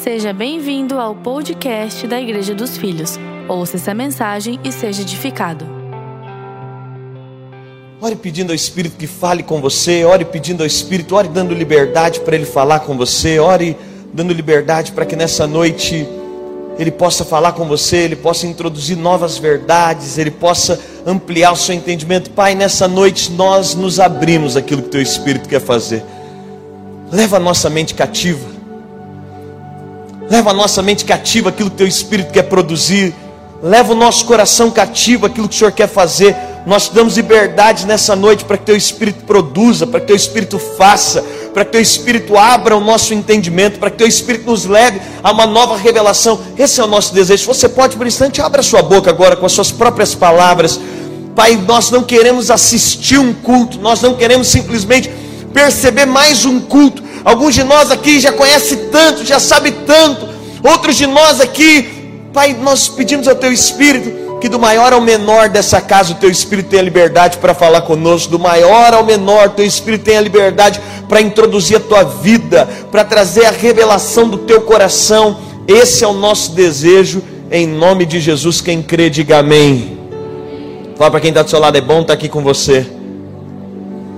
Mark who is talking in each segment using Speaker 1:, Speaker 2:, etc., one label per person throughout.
Speaker 1: Seja bem-vindo ao podcast da Igreja dos Filhos. Ouça essa mensagem e seja edificado.
Speaker 2: Ore pedindo ao Espírito que fale com você, ore pedindo ao Espírito, ore dando liberdade para ele falar com você, ore dando liberdade para que nessa noite ele possa falar com você, ele possa introduzir novas verdades, ele possa ampliar o seu entendimento. Pai, nessa noite nós nos abrimos aquilo que teu Espírito quer fazer. Leva a nossa mente cativa. Leva a nossa mente cativa aquilo que teu Espírito quer produzir. Leva o nosso coração cativo aquilo que o Senhor quer fazer. Nós te damos liberdade nessa noite para que teu Espírito produza, para que teu Espírito faça, para que teu Espírito abra o nosso entendimento, para que teu Espírito nos leve a uma nova revelação. Esse é o nosso desejo. Você pode, por um instante, abra sua boca agora com as suas próprias palavras. Pai, nós não queremos assistir um culto, nós não queremos simplesmente perceber mais um culto. Alguns de nós aqui já conhecem tanto, já sabe tanto. Outros de nós aqui, Pai, nós pedimos ao Teu Espírito que do maior ao menor dessa casa o Teu Espírito tenha liberdade para falar conosco. Do maior ao menor, Teu Espírito tenha liberdade para introduzir a Tua vida, para trazer a revelação do Teu coração. Esse é o nosso desejo. Em nome de Jesus, quem crê, diga amém. Fala para quem está do seu lado, é bom estar aqui com você.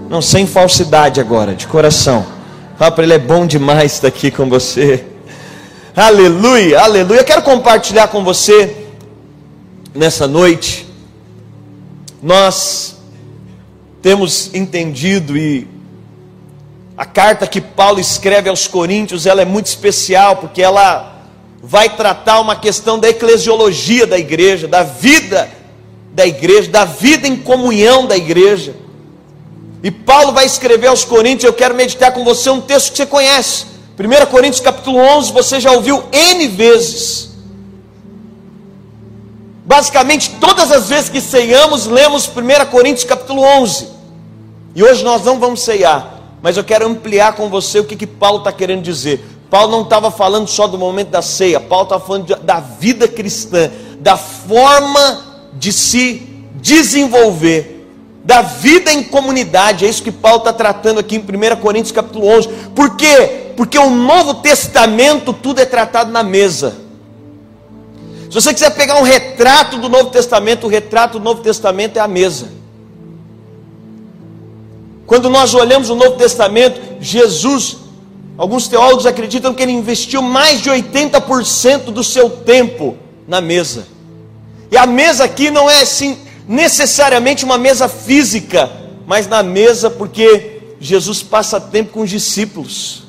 Speaker 2: Não, sem falsidade agora, de coração. Fala para ele, é bom demais estar aqui com você. Aleluia, aleluia. Eu quero compartilhar com você nessa noite. Nós temos entendido e a carta que Paulo escreve aos Coríntios, ela é muito especial porque ela vai tratar uma questão da eclesiologia da igreja, da vida da igreja, da vida em comunhão da igreja. E Paulo vai escrever aos Coríntios, eu quero meditar com você um texto que você conhece. 1 Coríntios capítulo 11, você já ouviu N vezes. Basicamente, todas as vezes que ceiamos, lemos 1 Coríntios capítulo 11. E hoje nós não vamos ceiar, mas eu quero ampliar com você o que, que Paulo está querendo dizer. Paulo não estava falando só do momento da ceia, Paulo estava falando de, da vida cristã, da forma de se desenvolver da vida em comunidade. É isso que Paulo está tratando aqui em 1 Coríntios capítulo 11. Por quê? Porque o Novo Testamento tudo é tratado na mesa. Se você quiser pegar um retrato do Novo Testamento, o retrato do Novo Testamento é a mesa. Quando nós olhamos o Novo Testamento, Jesus, alguns teólogos acreditam que ele investiu mais de 80% do seu tempo na mesa. E a mesa aqui não é assim necessariamente uma mesa física, mas na mesa porque Jesus passa tempo com os discípulos.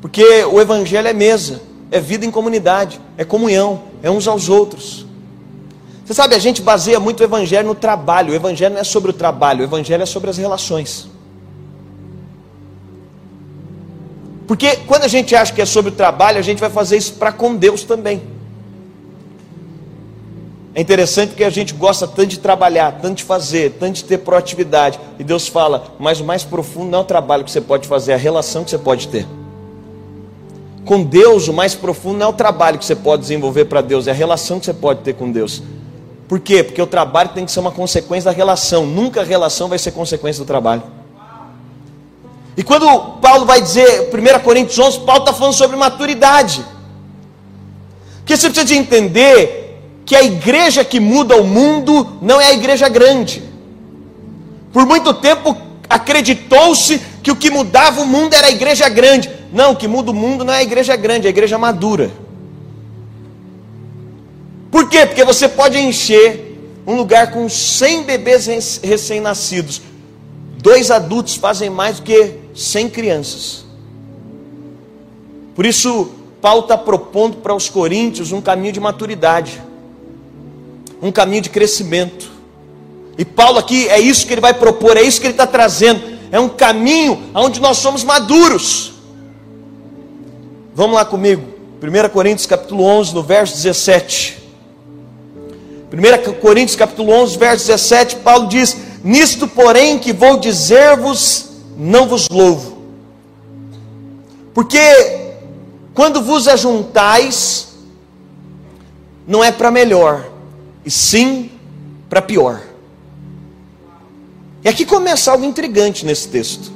Speaker 2: Porque o evangelho é mesa, é vida em comunidade, é comunhão, é uns aos outros. Você sabe, a gente baseia muito o evangelho no trabalho. O evangelho não é sobre o trabalho, o evangelho é sobre as relações. Porque quando a gente acha que é sobre o trabalho, a gente vai fazer isso para com Deus também. É interessante porque a gente gosta tanto de trabalhar, tanto de fazer, tanto de ter proatividade. E Deus fala, mas o mais profundo não é o trabalho que você pode fazer, é a relação que você pode ter. Com Deus, o mais profundo não é o trabalho que você pode desenvolver para Deus, é a relação que você pode ter com Deus. Por quê? Porque o trabalho tem que ser uma consequência da relação, nunca a relação vai ser consequência do trabalho. E quando Paulo vai dizer, 1 Coríntios 11, Paulo está falando sobre maturidade. Porque você precisa de entender que a igreja que muda o mundo não é a igreja grande. Por muito tempo acreditou-se que o que mudava o mundo era a igreja grande. Não, o que muda o mundo não é a igreja grande, é a igreja madura. Por quê? Porque você pode encher um lugar com 100 bebês recém-nascidos. Dois adultos fazem mais do que 100 crianças. Por isso, Paulo está propondo para os coríntios um caminho de maturidade um caminho de crescimento. E Paulo aqui é isso que ele vai propor, é isso que ele está trazendo. É um caminho onde nós somos maduros. Vamos lá comigo. 1 Coríntios capítulo 11, no verso 17. 1 Coríntios capítulo 11, verso 17, Paulo diz: Nisto, porém, que vou dizer-vos, não vos louvo. Porque quando vos ajuntais, não é para melhor, e sim para pior. E aqui começa algo intrigante nesse texto.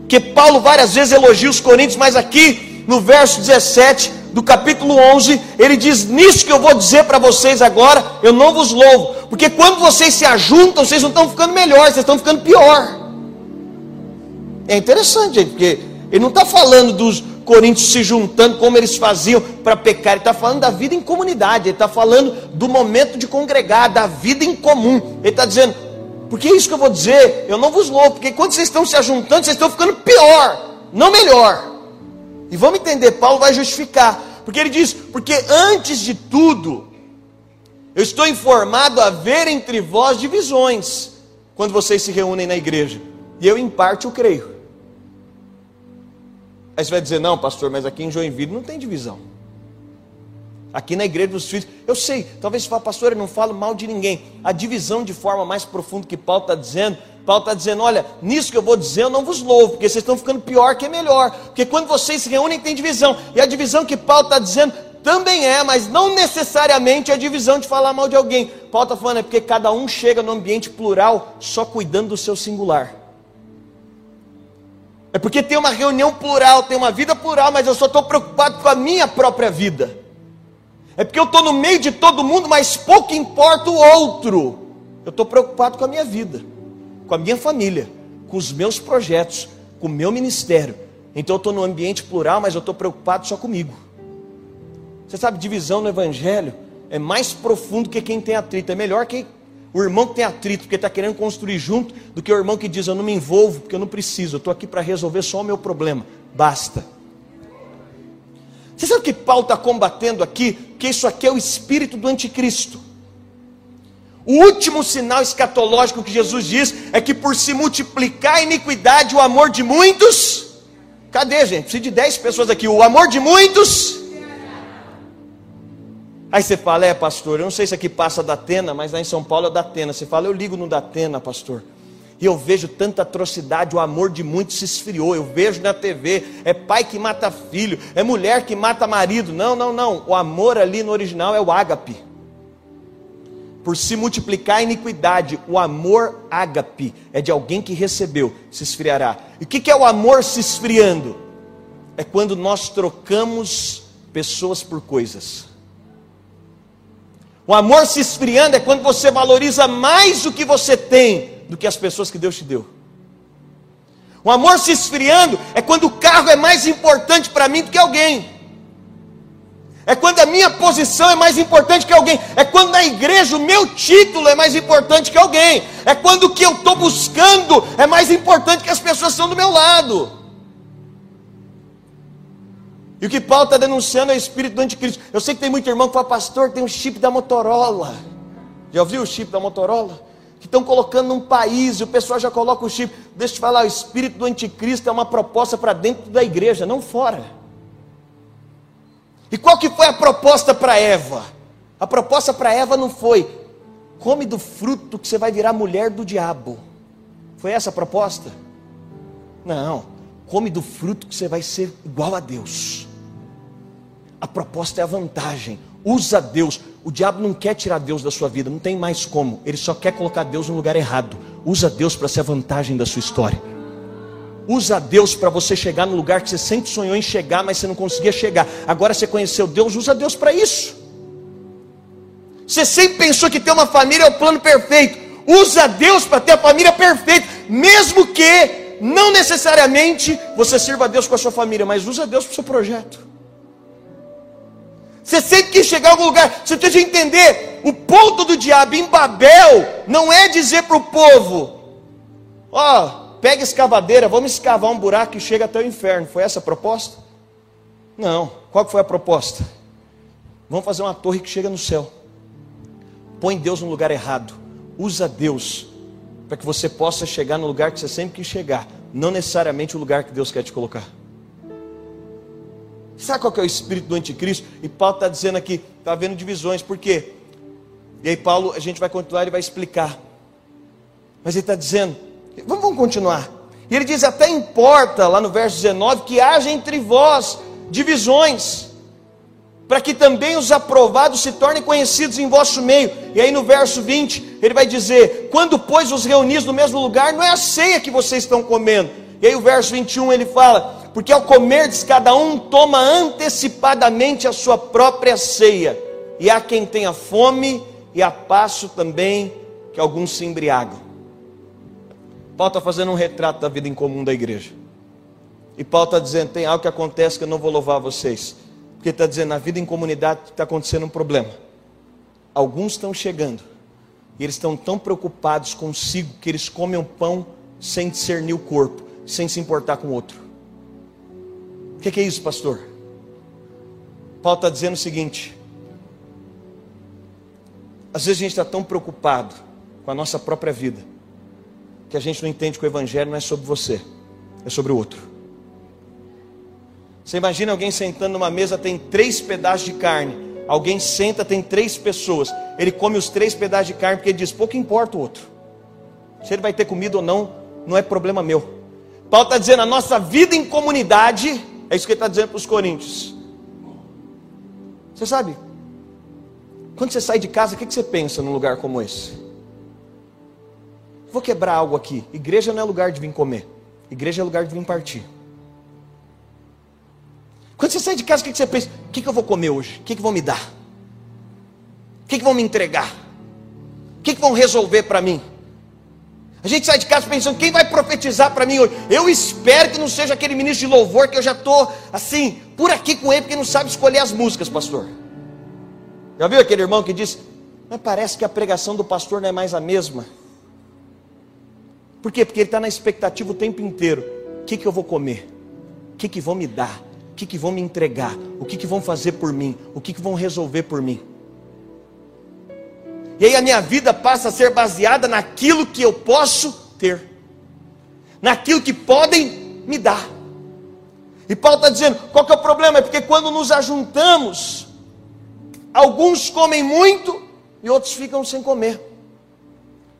Speaker 2: Porque Paulo várias vezes elogia os coríntios, mas aqui no verso 17 do capítulo 11, ele diz: Nisso que eu vou dizer para vocês agora, eu não vos louvo, porque quando vocês se ajuntam, vocês não estão ficando melhor, vocês estão ficando pior. É interessante, gente, porque ele não está falando dos coríntios se juntando como eles faziam para pecar, ele está falando da vida em comunidade, ele está falando do momento de congregar, da vida em comum. Ele está dizendo, porque é isso que eu vou dizer, eu não vos louvo, porque quando vocês estão se ajuntando, vocês estão ficando pior, não melhor. E vamos entender, Paulo vai justificar, porque ele diz, porque antes de tudo, eu estou informado a ver entre vós divisões, quando vocês se reúnem na igreja, e eu em parte o creio. Aí você vai dizer, não, pastor, mas aqui em Joinville não tem divisão. Aqui na igreja dos filhos, eu sei, talvez você fale, pastor, eu não falo mal de ninguém. A divisão de forma mais profunda que Paulo está dizendo, Paulo está dizendo, olha, nisso que eu vou dizer eu não vos louvo, porque vocês estão ficando pior que é melhor. Porque quando vocês se reúnem tem divisão. E a divisão que Paulo está dizendo também é, mas não necessariamente a divisão de falar mal de alguém. Paulo está falando, é porque cada um chega no ambiente plural só cuidando do seu singular. É porque tem uma reunião plural, tem uma vida plural, mas eu só estou preocupado com a minha própria vida. É porque eu estou no meio de todo mundo, mas pouco importa o outro. Eu estou preocupado com a minha vida, com a minha família, com os meus projetos, com o meu ministério. Então eu estou no ambiente plural, mas eu estou preocupado só comigo. Você sabe, divisão no Evangelho é mais profundo que quem tem atrito. É melhor que o irmão que tem atrito, porque está querendo construir junto, do que o irmão que diz: Eu não me envolvo, porque eu não preciso, eu estou aqui para resolver só o meu problema. Basta. Você sabe o que Paulo está combatendo aqui? Que isso aqui é o espírito do anticristo. O último sinal escatológico que Jesus diz é que por se multiplicar a iniquidade, o amor de muitos. Cadê, gente? Preciso de 10 pessoas aqui. O amor de muitos Aí você fala, é pastor, eu não sei se aqui passa da Atena, mas lá em São Paulo é da Atena. Você fala, eu ligo no da Atena, pastor. E eu vejo tanta atrocidade, o amor de muitos se esfriou. Eu vejo na TV, é pai que mata filho, é mulher que mata marido. Não, não, não. O amor ali no original é o ágape. Por se multiplicar a iniquidade, o amor ágape é de alguém que recebeu, se esfriará. E o que é o amor se esfriando? É quando nós trocamos pessoas por coisas. O amor se esfriando é quando você valoriza mais o que você tem do que as pessoas que Deus te deu. O amor se esfriando é quando o carro é mais importante para mim do que alguém. É quando a minha posição é mais importante que alguém. É quando na igreja o meu título é mais importante que alguém. É quando o que eu estou buscando é mais importante que as pessoas que estão do meu lado. E o que Paulo está denunciando é o espírito do anticristo. Eu sei que tem muito irmão que fala, pastor, tem um chip da Motorola. Já ouviu o chip da Motorola? Que estão colocando num país e o pessoal já coloca o chip. Deixa eu te falar, o espírito do anticristo é uma proposta para dentro da igreja, não fora. E qual que foi a proposta para Eva? A proposta para Eva não foi, come do fruto que você vai virar mulher do diabo. Foi essa a proposta? Não, come do fruto que você vai ser igual a Deus. A proposta é a vantagem. Usa Deus. O diabo não quer tirar Deus da sua vida, não tem mais como. Ele só quer colocar Deus no lugar errado. Usa Deus para ser a vantagem da sua história. Usa Deus para você chegar no lugar que você sempre sonhou em chegar, mas você não conseguia chegar. Agora você conheceu Deus, usa Deus para isso. Você sempre pensou que ter uma família é o plano perfeito. Usa Deus para ter a família perfeita, mesmo que não necessariamente você sirva a Deus com a sua família, mas usa Deus para o seu projeto. Você sempre quis chegar a algum lugar. Você precisa entender. O ponto do diabo em Babel não é dizer para o povo: Ó, oh, pega escavadeira, vamos escavar um buraco que chega até o inferno. Foi essa a proposta? Não. Qual foi a proposta? Vamos fazer uma torre que chega no céu. Põe Deus no lugar errado. Usa Deus para que você possa chegar no lugar que você sempre quis chegar, não necessariamente o lugar que Deus quer te colocar. Sabe qual que é o espírito do anticristo? E Paulo está dizendo aqui, está havendo divisões, por quê? E aí Paulo, a gente vai continuar, ele vai explicar. Mas ele está dizendo, vamos, vamos continuar. E ele diz, até importa, lá no verso 19, que haja entre vós divisões, para que também os aprovados se tornem conhecidos em vosso meio. E aí no verso 20, ele vai dizer: Quando, pois, os reunis no mesmo lugar, não é a ceia que vocês estão comendo, E aí o verso 21 ele fala: Porque ao comerdes cada um toma antecipadamente a sua própria ceia, e há quem tenha fome, e a passo também que alguns se embriagam. Paulo está fazendo um retrato da vida em comum da igreja. E Paulo está dizendo: tem algo que acontece que eu não vou louvar vocês. Porque está dizendo: na vida em comunidade está acontecendo um problema. Alguns estão chegando. E eles estão tão preocupados consigo que eles comem o pão sem discernir o corpo, sem se importar com o outro. O que, que é isso, pastor? Paulo está dizendo o seguinte: às vezes a gente está tão preocupado com a nossa própria vida, que a gente não entende que o Evangelho não é sobre você, é sobre o outro. Você imagina alguém sentando numa mesa, tem três pedaços de carne, alguém senta, tem três pessoas, ele come os três pedaços de carne porque ele diz: pouco importa o outro, se ele vai ter comida ou não, não é problema meu. Paulo está dizendo: a nossa vida em comunidade, é isso que ele está dizendo para os coríntios. Você sabe, quando você sai de casa, o que você pensa num lugar como esse? Vou quebrar algo aqui. Igreja não é lugar de vir comer. Igreja é lugar de vir partir. Quando você sai de casa, o que você pensa? O que eu vou comer hoje? O que vão me dar? O que vão me entregar? O que vão resolver para mim? A gente sai de casa pensando, quem vai profetizar para mim hoje? Eu espero que não seja aquele ministro de louvor que eu já estou assim, por aqui com ele, porque não sabe escolher as músicas, pastor. Já viu aquele irmão que diz, mas parece que a pregação do pastor não é mais a mesma. Por quê? Porque ele está na expectativa o tempo inteiro. O que, que eu vou comer? O que, que vão me dar? O que, que vão me entregar? O que, que vão fazer por mim? O que, que vão resolver por mim? E aí a minha vida passa a ser baseada naquilo que eu posso ter, naquilo que podem me dar. E Paulo está dizendo: qual que é o problema? É porque quando nos ajuntamos, alguns comem muito e outros ficam sem comer.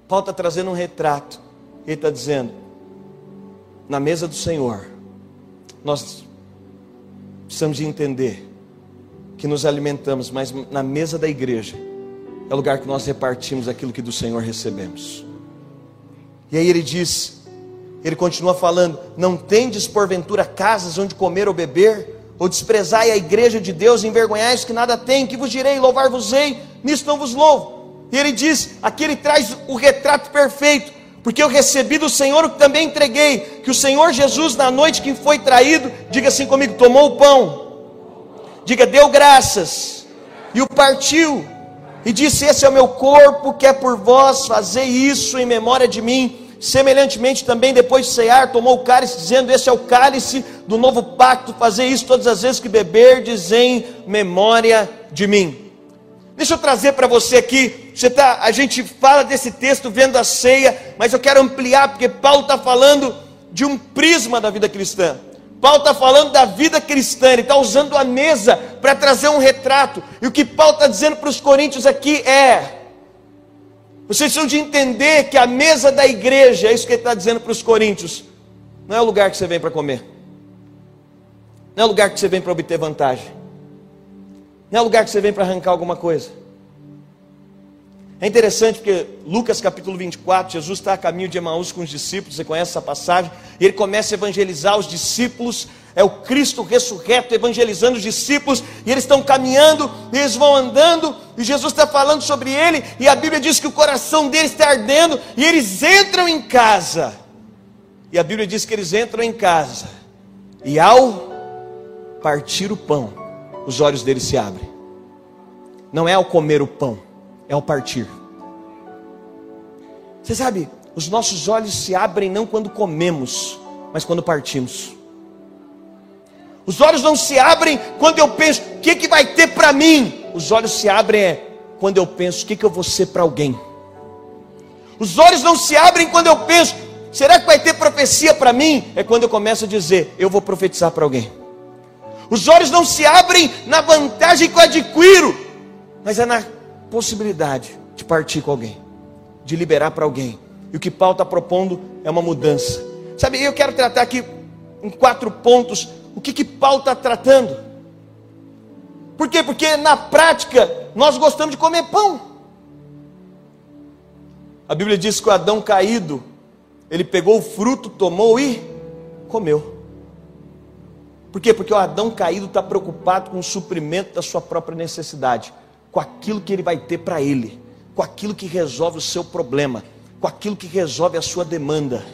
Speaker 2: Paulo está trazendo um retrato ele está dizendo: na mesa do Senhor, nós precisamos de entender que nos alimentamos, mas na mesa da igreja é o lugar que nós repartimos aquilo que do Senhor recebemos. E aí ele diz, ele continua falando: Não tendes porventura casas onde comer ou beber, ou desprezai a igreja de Deus, envergonhais que nada tem, que vos direi, louvar-vos-ei, nisso não vos louvo. E ele diz, aqui ele traz o retrato perfeito porque eu recebi do Senhor o que também entreguei, que o Senhor Jesus, na noite que foi traído, diga assim comigo: tomou o pão, diga, deu graças, e o partiu, e disse: Esse é o meu corpo, que é por vós, fazer isso em memória de mim. Semelhantemente, também depois de cear, tomou o cálice, dizendo: Esse é o cálice do novo pacto, fazer isso todas as vezes que beberdes em memória de mim. Deixa eu trazer para você aqui. Você tá, a gente fala desse texto vendo a ceia, mas eu quero ampliar porque Paulo está falando de um prisma da vida cristã. Paulo está falando da vida cristã, ele está usando a mesa para trazer um retrato. E o que Paulo está dizendo para os coríntios aqui é: vocês precisam de entender que a mesa da igreja, é isso que ele está dizendo para os coríntios, não é o lugar que você vem para comer, não é o lugar que você vem para obter vantagem. Não é lugar que você vem para arrancar alguma coisa. É interessante porque Lucas capítulo 24, Jesus está a caminho de Emaús com os discípulos, você conhece essa passagem, e ele começa a evangelizar os discípulos, é o Cristo ressurreto evangelizando os discípulos, e eles estão caminhando, e eles vão andando, e Jesus está falando sobre ele, e a Bíblia diz que o coração deles está ardendo, e eles entram em casa, e a Bíblia diz que eles entram em casa, e ao partir o pão, os olhos dele se abrem. Não é ao comer o pão, é ao partir. Você sabe, os nossos olhos se abrem não quando comemos, mas quando partimos. Os olhos não se abrem quando eu penso, o que, que vai ter para mim? Os olhos se abrem é quando eu penso, o que, que eu vou ser para alguém? Os olhos não se abrem quando eu penso, será que vai ter profecia para mim? É quando eu começo a dizer, eu vou profetizar para alguém. Os olhos não se abrem na vantagem que eu adquiro, mas é na possibilidade de partir com alguém, de liberar para alguém. E o que Paulo está propondo é uma mudança. Sabe, eu quero tratar aqui em quatro pontos o que, que Paulo está tratando. Por quê? Porque na prática nós gostamos de comer pão. A Bíblia diz que o Adão caído, ele pegou o fruto, tomou e comeu. Por quê? Porque o Adão caído está preocupado com o suprimento da sua própria necessidade, com aquilo que ele vai ter para ele, com aquilo que resolve o seu problema, com aquilo que resolve a sua demanda.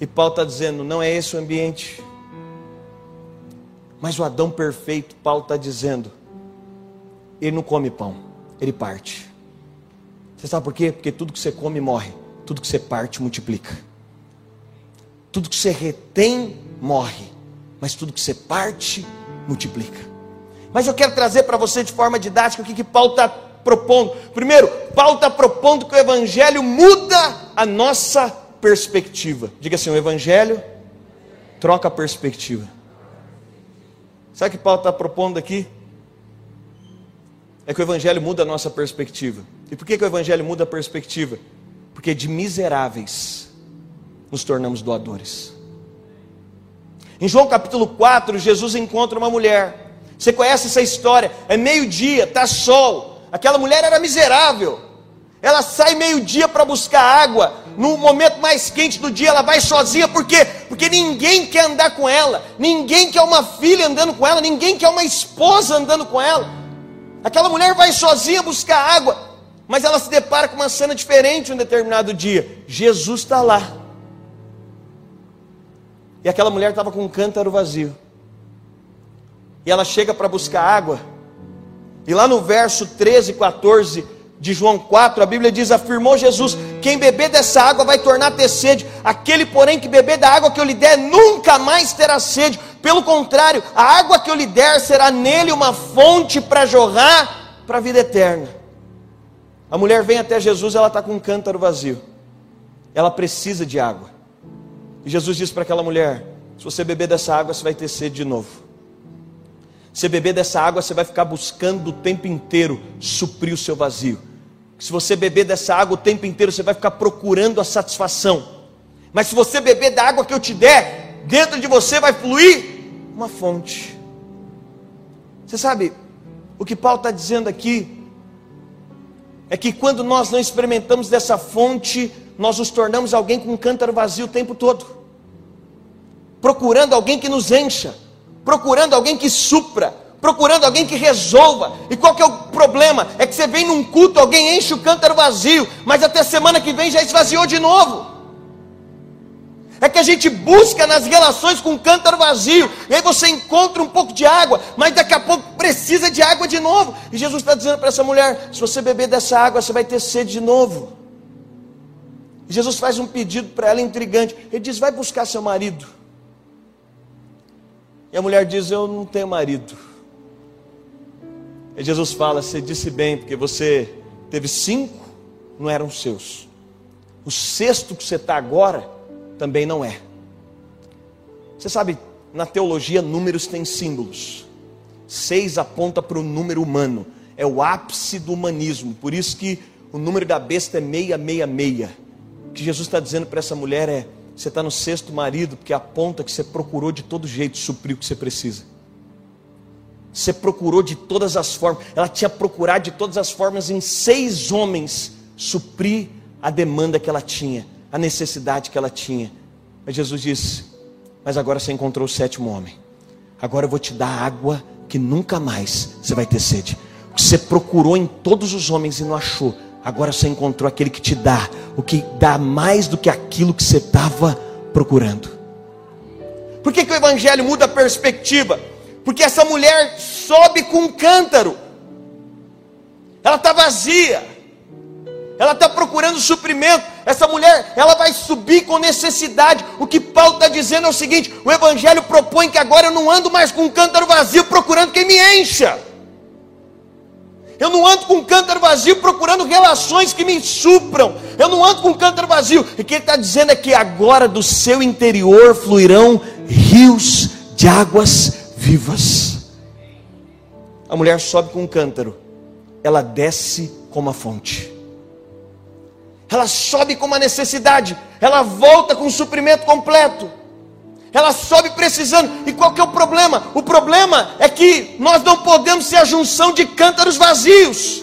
Speaker 2: E Paulo está dizendo: não é esse o ambiente. Mas o Adão perfeito, Paulo está dizendo, ele não come pão, ele parte. Você sabe por quê? Porque tudo que você come morre, tudo que você parte multiplica. Tudo que você retém morre, mas tudo que você parte multiplica. Mas eu quero trazer para você de forma didática o que, que Paulo está propondo. Primeiro, Paulo está propondo que o Evangelho muda a nossa perspectiva. Diga assim: o Evangelho troca a perspectiva. Sabe o que Paulo está propondo aqui? É que o Evangelho muda a nossa perspectiva. E por que, que o Evangelho muda a perspectiva? Porque de miseráveis nos tornamos doadores. Em João capítulo 4, Jesus encontra uma mulher. Você conhece essa história? É meio-dia, está sol. Aquela mulher era miserável. Ela sai meio-dia para buscar água. No momento mais quente do dia, ela vai sozinha. Por quê? Porque ninguém quer andar com ela. Ninguém quer uma filha andando com ela. Ninguém quer uma esposa andando com ela. Aquela mulher vai sozinha buscar água. Mas ela se depara com uma cena diferente um determinado dia. Jesus está lá. E aquela mulher estava com um cântaro vazio. E ela chega para buscar água. E lá no verso 13 e 14, de João 4, a Bíblia diz: afirmou Jesus: quem beber dessa água vai tornar a ter sede, aquele, porém, que beber da água que eu lhe der, nunca mais terá sede. Pelo contrário, a água que eu lhe der será nele uma fonte para jorrar para a vida eterna. A mulher vem até Jesus, ela está com um cântaro vazio, ela precisa de água. E Jesus diz para aquela mulher: se você beber dessa água, você vai ter sede de novo. Se beber dessa água, você vai ficar buscando o tempo inteiro suprir o seu vazio. Se você beber dessa água o tempo inteiro, você vai ficar procurando a satisfação. Mas se você beber da água que eu te der, dentro de você vai fluir uma fonte. Você sabe, o que Paulo está dizendo aqui é que quando nós não experimentamos dessa fonte, nós nos tornamos alguém com um cântaro vazio o tempo todo, procurando alguém que nos encha, procurando alguém que supra, procurando alguém que resolva. E qual que é o problema? É que você vem num culto, alguém enche o cântaro vazio, mas até semana que vem já esvaziou de novo. É que a gente busca nas relações com o cântaro vazio, e aí você encontra um pouco de água, mas daqui a pouco precisa de água de novo. E Jesus está dizendo para essa mulher: se você beber dessa água, você vai ter sede de novo. E Jesus faz um pedido para ela intrigante. Ele diz: vai buscar seu marido. E a mulher diz: eu não tenho marido. E Jesus fala: Você disse bem, porque você teve cinco, não eram seus. O sexto que você está agora também não é. Você sabe, na teologia, números têm símbolos. Seis aponta para o número humano, é o ápice do humanismo. Por isso que o número da besta é meia, meia, meia. O que Jesus está dizendo para essa mulher é: você está no sexto marido, porque aponta que você procurou de todo jeito suprir o que você precisa. Você procurou de todas as formas. Ela tinha procurado de todas as formas em seis homens suprir a demanda que ela tinha, a necessidade que ela tinha. Mas Jesus disse: Mas agora você encontrou o sétimo homem. Agora eu vou te dar água que nunca mais você vai ter sede. O que você procurou em todos os homens e não achou. Agora você encontrou aquele que te dá, o que dá mais do que aquilo que você estava procurando. Por que, que o Evangelho muda a perspectiva? porque essa mulher sobe com um cântaro, ela está vazia, ela está procurando suprimento. Essa mulher, ela vai subir com necessidade. O que Paulo está dizendo é o seguinte: o Evangelho propõe que agora eu não ando mais com um cântaro vazio procurando quem me encha. Eu não ando com um cântaro vazio procurando relações que me supram. Eu não ando com um cântaro vazio. E o que ele está dizendo é que agora do seu interior fluirão rios de águas vivas. A mulher sobe com um cântaro, ela desce como a fonte. Ela sobe com uma necessidade, ela volta com um suprimento completo. Ela sobe precisando. E qual que é o problema? O problema é que nós não podemos ser a junção de cântaros vazios,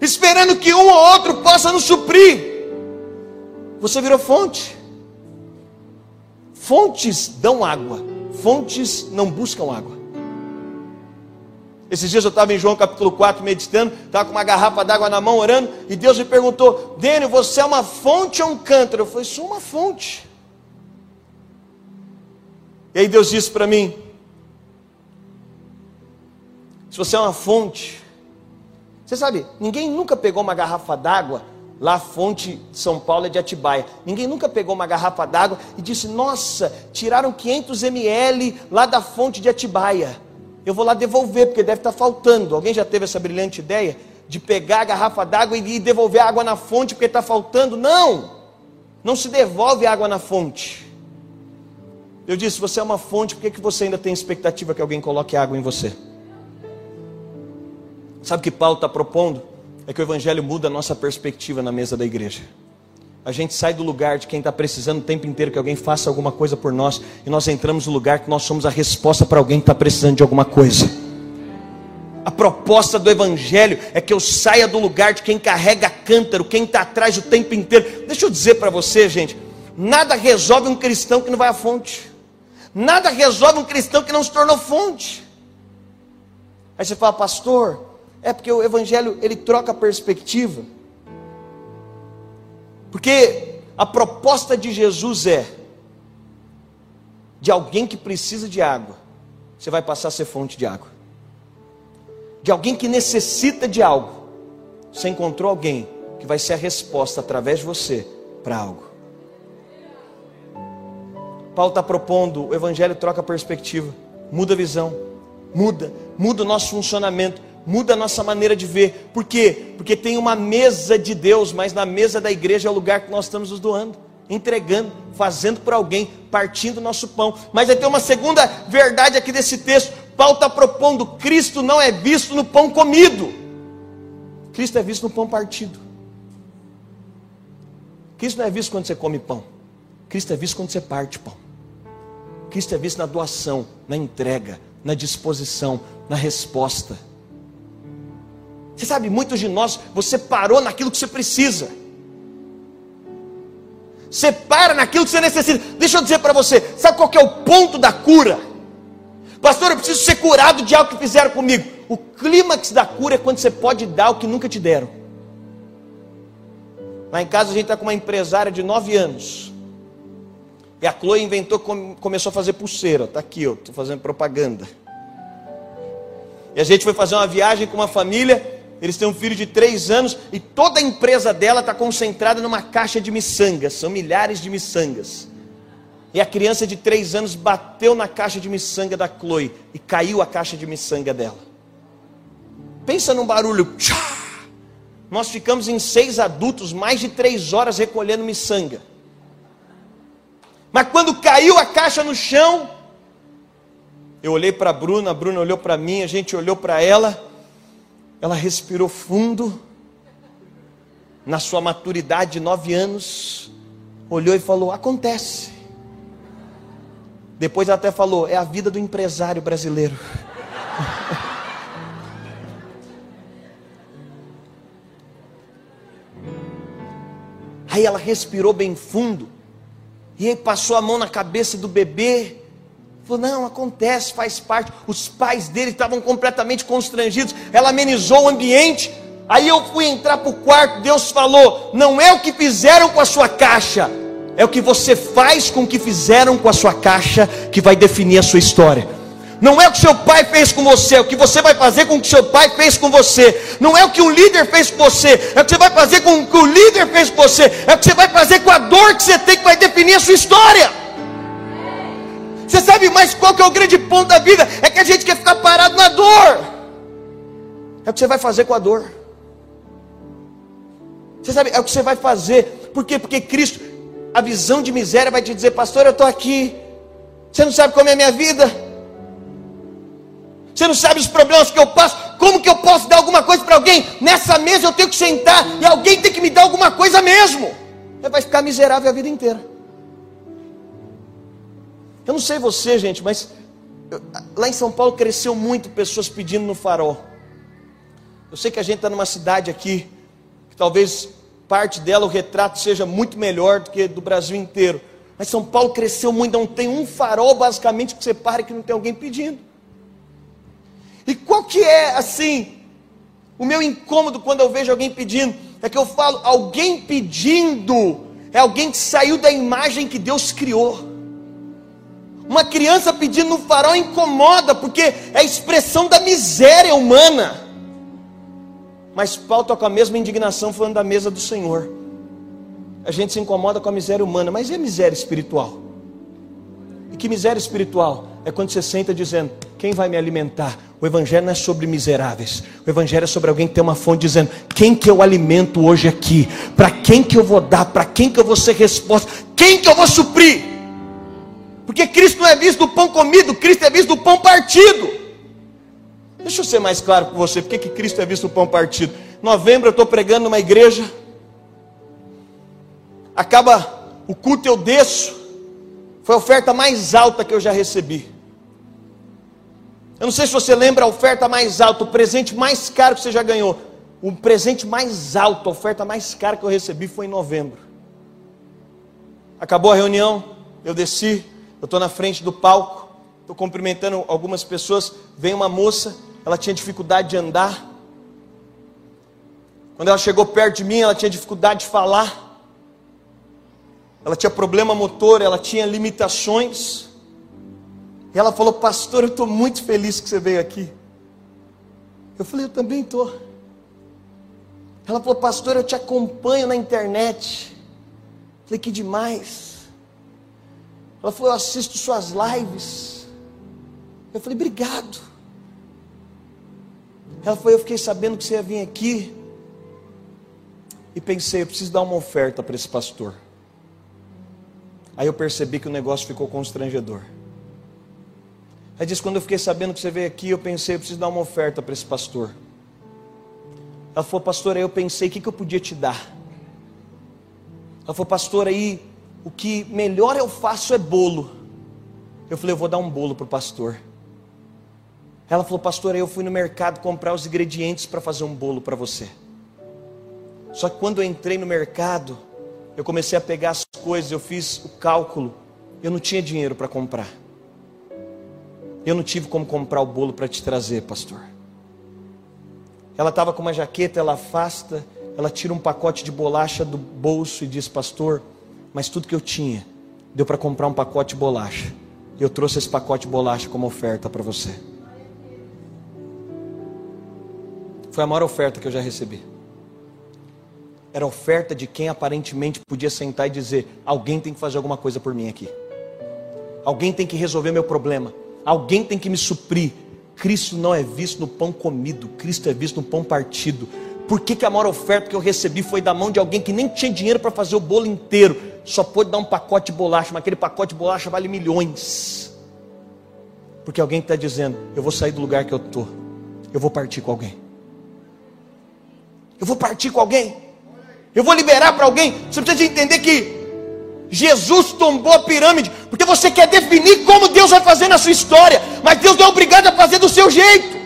Speaker 2: esperando que um ou outro possa nos suprir. Você virou fonte. Fontes dão água, fontes não buscam água. Esses dias eu estava em João capítulo 4 meditando, estava com uma garrafa d'água na mão orando, e Deus me perguntou: Dênio, você é uma fonte ou um cântaro? Eu falei: sou uma fonte. E aí Deus disse para mim: se você é uma fonte, você sabe, ninguém nunca pegou uma garrafa d'água, lá a fonte de São Paulo é de Atibaia. Ninguém nunca pegou uma garrafa d'água e disse: Nossa, tiraram 500 ml lá da fonte de Atibaia eu vou lá devolver, porque deve estar faltando. Alguém já teve essa brilhante ideia de pegar a garrafa d'água e devolver a água na fonte porque está faltando? Não! Não se devolve água na fonte. Eu disse: você é uma fonte, por que, que você ainda tem expectativa que alguém coloque água em você? Sabe o que Paulo está propondo? É que o Evangelho muda a nossa perspectiva na mesa da igreja. A gente sai do lugar de quem está precisando o tempo inteiro que alguém faça alguma coisa por nós, e nós entramos no lugar que nós somos a resposta para alguém que está precisando de alguma coisa. A proposta do Evangelho é que eu saia do lugar de quem carrega cântaro, quem está atrás o tempo inteiro. Deixa eu dizer para você, gente: nada resolve um cristão que não vai à fonte, nada resolve um cristão que não se tornou fonte. Aí você fala, pastor, é porque o Evangelho ele troca a perspectiva. Porque a proposta de Jesus é: de alguém que precisa de água, você vai passar a ser fonte de água. De alguém que necessita de algo, você encontrou alguém que vai ser a resposta através de você para algo. Paulo está propondo, o Evangelho troca a perspectiva, muda a visão, muda, muda o nosso funcionamento muda a nossa maneira de ver. Por quê? Porque tem uma mesa de Deus, mas na mesa da igreja é o lugar que nós estamos nos doando, entregando, fazendo para alguém, partindo o nosso pão. Mas aí tem uma segunda verdade aqui desse texto. Paulo está propondo: Cristo não é visto no pão comido, Cristo é visto no pão partido. Cristo não é visto quando você come pão, Cristo é visto quando você parte pão. Cristo é visto na doação, na entrega, na disposição, na resposta. Você sabe, muitos de nós, você parou naquilo que você precisa. Você para naquilo que você necessita. Deixa eu dizer para você, sabe qual é o ponto da cura? Pastor, eu preciso ser curado de algo que fizeram comigo. O clímax da cura é quando você pode dar o que nunca te deram. Lá em casa a gente está com uma empresária de nove anos. E a Chloe inventou, começou a fazer pulseira. Está aqui, eu estou fazendo propaganda. E a gente foi fazer uma viagem com uma família eles têm um filho de três anos e toda a empresa dela está concentrada numa caixa de miçangas. São milhares de miçangas. E a criança de três anos bateu na caixa de miçanga da Chloe e caiu a caixa de miçanga dela. Pensa num barulho. Nós ficamos em seis adultos mais de três horas recolhendo miçanga. Mas quando caiu a caixa no chão, eu olhei para a Bruna, a Bruna olhou para mim, a gente olhou para ela. Ela respirou fundo, na sua maturidade de nove anos, olhou e falou: Acontece. Depois ela até falou: É a vida do empresário brasileiro. Aí ela respirou bem fundo, e aí passou a mão na cabeça do bebê, Falou, não, acontece, faz parte. Os pais dele estavam completamente constrangidos. Ela amenizou o ambiente. Aí eu fui entrar para o quarto. Deus falou: não é o que fizeram com a sua caixa, é o que você faz com o que fizeram com a sua caixa que vai definir a sua história. Não é o que seu pai fez com você, é o que você vai fazer com o que seu pai fez com você. Não é o que um líder fez com você, é o que você vai fazer com o que o líder fez com você. É o que você vai fazer com a dor que você tem que vai definir a sua história. Você sabe mais qual que é o grande ponto da vida? É que a gente quer ficar parado na dor. É o que você vai fazer com a dor. Você sabe, é o que você vai fazer. Por quê? Porque Cristo, a visão de miséria vai te dizer, pastor, eu estou aqui. Você não sabe como é a minha vida. Você não sabe os problemas que eu passo. Como que eu posso dar alguma coisa para alguém? Nessa mesa eu tenho que sentar e alguém tem que me dar alguma coisa mesmo. Você vai ficar miserável a vida inteira. Eu não sei você, gente, mas lá em São Paulo cresceu muito pessoas pedindo no farol. Eu sei que a gente está numa cidade aqui, que talvez parte dela o retrato seja muito melhor do que do Brasil inteiro. Mas São Paulo cresceu muito, não tem um farol basicamente que você pare que não tem alguém pedindo. E qual que é assim o meu incômodo quando eu vejo alguém pedindo? É que eu falo, alguém pedindo é alguém que saiu da imagem que Deus criou. Uma criança pedindo no farol incomoda, porque é a expressão da miséria humana. Mas Paulo está com a mesma indignação falando da mesa do Senhor. A gente se incomoda com a miséria humana, mas e a miséria espiritual? Que miséria espiritual? É quando você senta dizendo: Quem vai me alimentar? O Evangelho não é sobre miseráveis. O Evangelho é sobre alguém que tem uma fonte dizendo: Quem que eu alimento hoje aqui? Para quem que eu vou dar? Para quem que eu vou ser resposta? Quem que eu vou suprir? Porque Cristo não é visto do pão comido, Cristo é visto do pão partido. Deixa eu ser mais claro com você, por que Cristo é visto do pão partido? Novembro eu estou pregando numa igreja, acaba o culto, eu desço, foi a oferta mais alta que eu já recebi. Eu não sei se você lembra a oferta mais alta, o presente mais caro que você já ganhou. O presente mais alto, a oferta mais cara que eu recebi foi em novembro. Acabou a reunião, eu desci, eu estou na frente do palco, estou cumprimentando algumas pessoas. Vem uma moça, ela tinha dificuldade de andar. Quando ela chegou perto de mim, ela tinha dificuldade de falar. Ela tinha problema motor, ela tinha limitações. E ela falou: Pastor, eu estou muito feliz que você veio aqui. Eu falei: Eu também estou. Ela falou: Pastor, eu te acompanho na internet. Eu falei: Que demais. Ela falou: Eu assisto suas lives. Eu falei: Obrigado. Ela falou: Eu fiquei sabendo que você ia vir aqui. E pensei: Eu preciso dar uma oferta para esse pastor. Aí eu percebi que o negócio ficou constrangedor. Aí disse: Quando eu fiquei sabendo que você veio aqui, eu pensei: Eu preciso dar uma oferta para esse pastor. Ela falou: Pastor, aí eu pensei: O que, que eu podia te dar? Ela falou: Pastor, aí o que melhor eu faço é bolo. Eu falei, eu vou dar um bolo para o pastor. Ela falou, pastor, eu fui no mercado comprar os ingredientes para fazer um bolo para você. Só que quando eu entrei no mercado, eu comecei a pegar as coisas, eu fiz o cálculo, eu não tinha dinheiro para comprar. Eu não tive como comprar o bolo para te trazer, pastor. Ela estava com uma jaqueta, ela afasta, ela tira um pacote de bolacha do bolso e diz: Pastor, mas tudo que eu tinha deu para comprar um pacote de bolacha. Eu trouxe esse pacote de bolacha como oferta para você. Foi a maior oferta que eu já recebi. Era oferta de quem aparentemente podia sentar e dizer: alguém tem que fazer alguma coisa por mim aqui. Alguém tem que resolver meu problema. Alguém tem que me suprir. Cristo não é visto no pão comido, Cristo é visto no pão partido. Por que, que a maior oferta que eu recebi foi da mão de alguém que nem tinha dinheiro para fazer o bolo inteiro? Só pôde dar um pacote de bolacha, mas aquele pacote de bolacha vale milhões. Porque alguém está dizendo: Eu vou sair do lugar que eu estou, eu vou partir com alguém. Eu vou partir com alguém. Eu vou liberar para alguém. Você precisa entender que Jesus tombou a pirâmide, porque você quer definir como Deus vai fazer na sua história, mas Deus não é obrigado a fazer do seu jeito.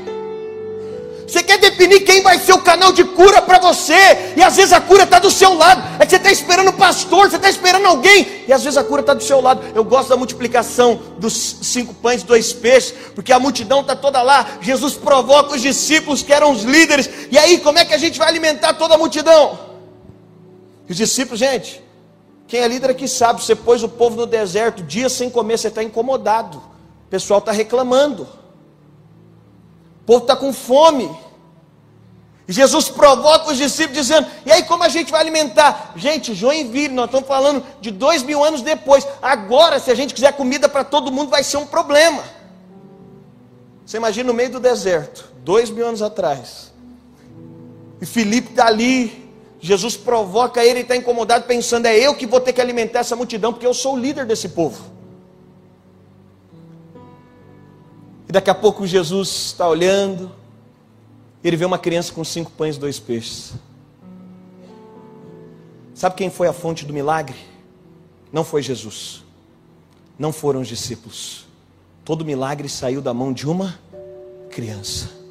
Speaker 2: Você quer definir quem vai ser o canal de cura para você, e às vezes a cura está do seu lado. É que você está esperando o pastor, você está esperando alguém, e às vezes a cura está do seu lado. Eu gosto da multiplicação dos cinco pães e dois peixes, porque a multidão está toda lá. Jesus provoca os discípulos que eram os líderes, e aí como é que a gente vai alimentar toda a multidão? E os discípulos, gente, quem é líder aqui sabe, você pôs o povo no deserto, dias sem comer, você está incomodado. O pessoal está reclamando. O povo está com fome. E Jesus provoca os discípulos dizendo: E aí, como a gente vai alimentar? Gente, Joinville, nós estamos falando de dois mil anos depois. Agora, se a gente quiser comida para todo mundo, vai ser um problema. Você imagina no meio do deserto, dois mil anos atrás. E Filipe está ali. Jesus provoca ele, está incomodado, pensando: É eu que vou ter que alimentar essa multidão, porque eu sou o líder desse povo. E daqui a pouco Jesus está olhando, ele vê uma criança com cinco pães e dois peixes. Sabe quem foi a fonte do milagre? Não foi Jesus, não foram os discípulos. Todo milagre saiu da mão de uma criança.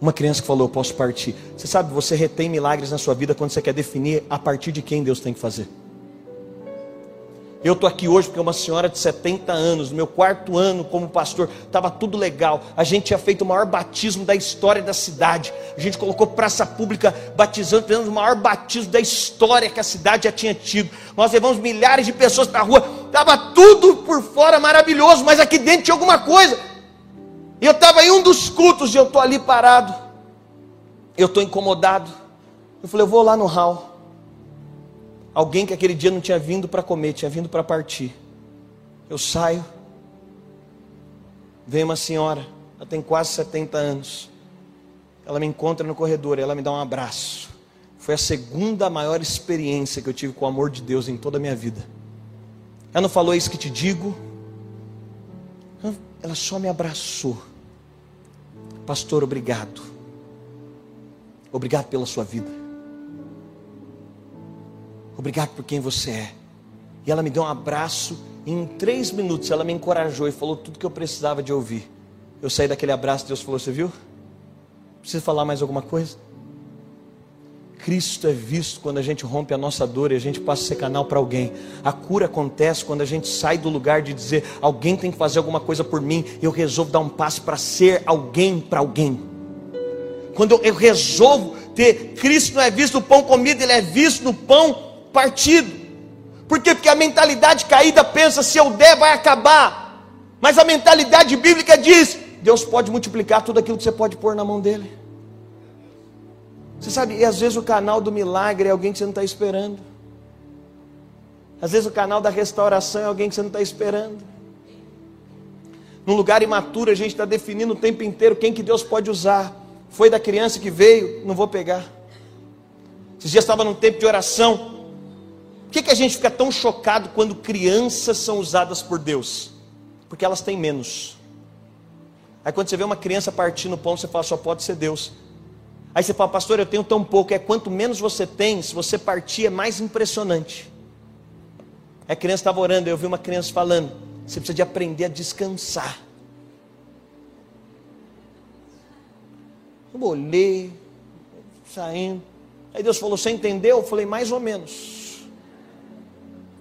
Speaker 2: Uma criança que falou: Eu posso partir. Você sabe, você retém milagres na sua vida quando você quer definir a partir de quem Deus tem que fazer. Eu estou aqui hoje porque uma senhora de 70 anos, no meu quarto ano como pastor, estava tudo legal. A gente tinha feito o maior batismo da história da cidade. A gente colocou praça pública batizando, fizemos o maior batismo da história que a cidade já tinha tido. Nós levamos milhares de pessoas para a rua. Estava tudo por fora maravilhoso, mas aqui dentro tinha alguma coisa. E eu estava em um dos cultos e eu estou ali parado. Eu estou incomodado. Eu falei, eu vou lá no hall. Alguém que aquele dia não tinha vindo para comer, tinha vindo para partir. Eu saio, vem uma senhora, ela tem quase 70 anos. Ela me encontra no corredor, ela me dá um abraço. Foi a segunda maior experiência que eu tive com o amor de Deus em toda a minha vida. Ela não falou isso que te digo. Ela só me abraçou. Pastor, obrigado. Obrigado pela sua vida. Obrigado por quem você é. E ela me deu um abraço. E em três minutos ela me encorajou e falou tudo que eu precisava de ouvir. Eu saí daquele abraço, Deus falou: Você viu? Precisa falar mais alguma coisa? Cristo é visto quando a gente rompe a nossa dor e a gente passa a ser canal para alguém. A cura acontece quando a gente sai do lugar de dizer alguém tem que fazer alguma coisa por mim eu resolvo dar um passo para ser alguém para alguém. Quando eu resolvo ter Cristo não é visto no pão comido, ele é visto no pão partido. Por quê? Porque a mentalidade caída pensa: se eu der, vai acabar. Mas a mentalidade bíblica diz: Deus pode multiplicar tudo aquilo que você pode pôr na mão dele. Você sabe, e às vezes o canal do milagre é alguém que você não está esperando. Às vezes o canal da restauração é alguém que você não está esperando. Num lugar imaturo, a gente está definindo o tempo inteiro quem que Deus pode usar. Foi da criança que veio, não vou pegar. Esses dias estava num tempo de oração. Por que, que a gente fica tão chocado quando crianças são usadas por Deus? Porque elas têm menos. Aí quando você vê uma criança partindo pão, você fala, só pode ser Deus. Aí você fala, pastor, eu tenho tão pouco. É quanto menos você tem, se você partir, é mais impressionante. A criança estava orando, eu vi uma criança falando, você precisa de aprender a descansar. Eu olhei, saindo. Aí Deus falou, você entendeu? Eu falei, mais ou menos.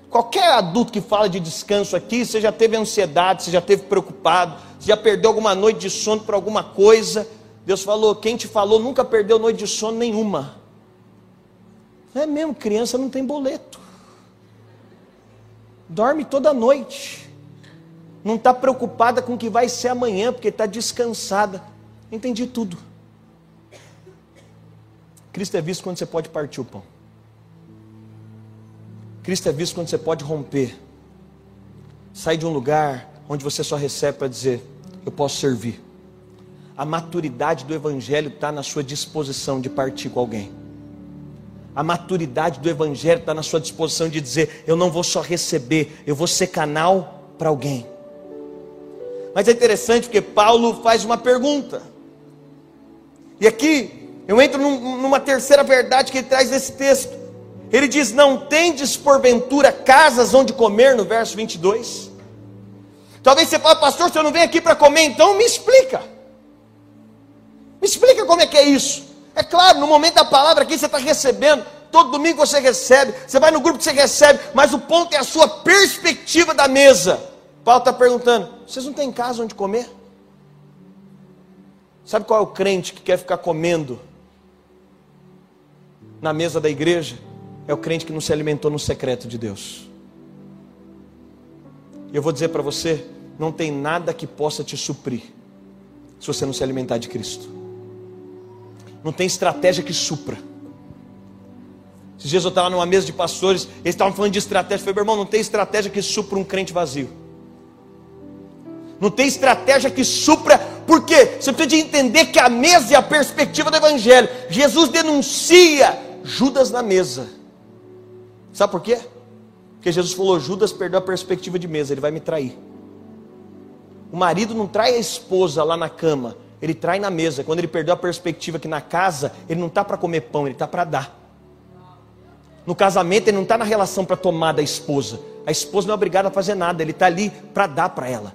Speaker 2: Qualquer adulto que fala de descanso aqui, você já teve ansiedade, você já teve preocupado, você já perdeu alguma noite de sono por alguma coisa. Deus falou: quem te falou nunca perdeu noite de sono nenhuma. É mesmo, criança não tem boleto. Dorme toda noite. Não está preocupada com o que vai ser amanhã, porque está descansada. Entendi tudo. Cristo é visto quando você pode partir o pão. Cristo é visto quando você pode romper. Sair de um lugar onde você só recebe para dizer: Eu posso servir. A maturidade do Evangelho está na sua disposição de partir com alguém. A maturidade do Evangelho está na sua disposição de dizer: Eu não vou só receber, eu vou ser canal para alguém. Mas é interessante porque Paulo faz uma pergunta. E aqui eu entro num, numa terceira verdade que ele traz nesse texto. Ele diz: Não tendes porventura casas onde comer, no verso 22. Talvez você fale, pastor, você não vem aqui para comer, então me explica. Me explica como é que é isso. É claro, no momento da palavra aqui você está recebendo, todo domingo você recebe, você vai no grupo que você recebe, mas o ponto é a sua perspectiva da mesa. Paulo está perguntando: vocês não têm casa onde comer? Sabe qual é o crente que quer ficar comendo na mesa da igreja? é o crente que não se alimentou no secreto de Deus. E eu vou dizer para você: não tem nada que possa te suprir se você não se alimentar de Cristo. Não tem estratégia que supra. Esses dias eu estava numa mesa de pastores, eles estavam falando de estratégia. Eu falei, meu irmão, não tem estratégia que supra um crente vazio. Não tem estratégia que supra, por quê? Você precisa de entender que a mesa é a perspectiva do Evangelho. Jesus denuncia Judas na mesa. Sabe por quê? Porque Jesus falou: Judas perdeu a perspectiva de mesa, ele vai me trair. O marido não trai a esposa lá na cama, ele trai na mesa. Quando ele perdeu a perspectiva que na casa ele não está para comer pão, ele está para dar. No casamento ele não está na relação para tomar da esposa. A esposa não é obrigada a fazer nada, ele está ali para dar para ela.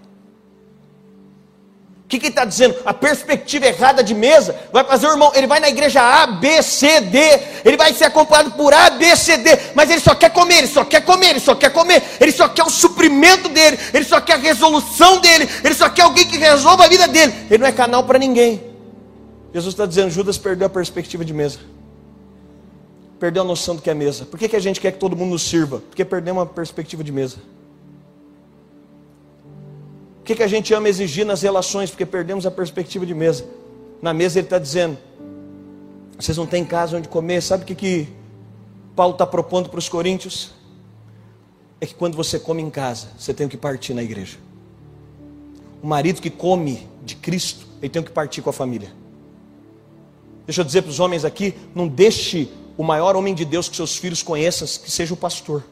Speaker 2: Que, que ele está dizendo? A perspectiva errada de mesa vai fazer o irmão, ele vai na igreja A, B, C, D, ele vai ser acompanhado por A, B, C, D, mas ele só quer comer, ele só quer comer, ele só quer comer, ele só quer o suprimento dele, ele só quer a resolução dele, ele só quer alguém que resolva a vida dele. Ele não é canal para ninguém. Jesus está dizendo: Judas perdeu a perspectiva de mesa, perdeu a noção do que é mesa. Por que, que a gente quer que todo mundo nos sirva? Porque perdeu uma perspectiva de mesa. O que, que a gente ama exigir nas relações? Porque perdemos a perspectiva de mesa. Na mesa ele está dizendo: vocês não têm casa onde comer. Sabe o que, que Paulo está propondo para os coríntios? É que quando você come em casa, você tem que partir na igreja. O marido que come de Cristo, ele tem que partir com a família. Deixa eu dizer para os homens aqui: não deixe o maior homem de Deus que seus filhos conheçam, que seja o pastor.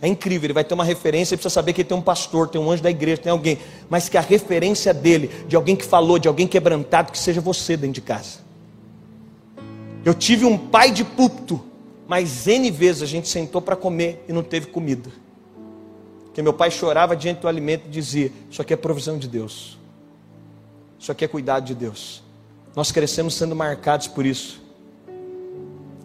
Speaker 2: É incrível, ele vai ter uma referência, ele precisa saber que ele tem um pastor, tem um anjo da igreja, tem alguém, mas que a referência dele, de alguém que falou, de alguém quebrantado, que seja você dentro de casa. Eu tive um pai de púlpito, mas N vezes a gente sentou para comer e não teve comida. Porque meu pai chorava diante do alimento e dizia: Isso aqui é provisão de Deus, isso aqui é cuidado de Deus. Nós crescemos sendo marcados por isso.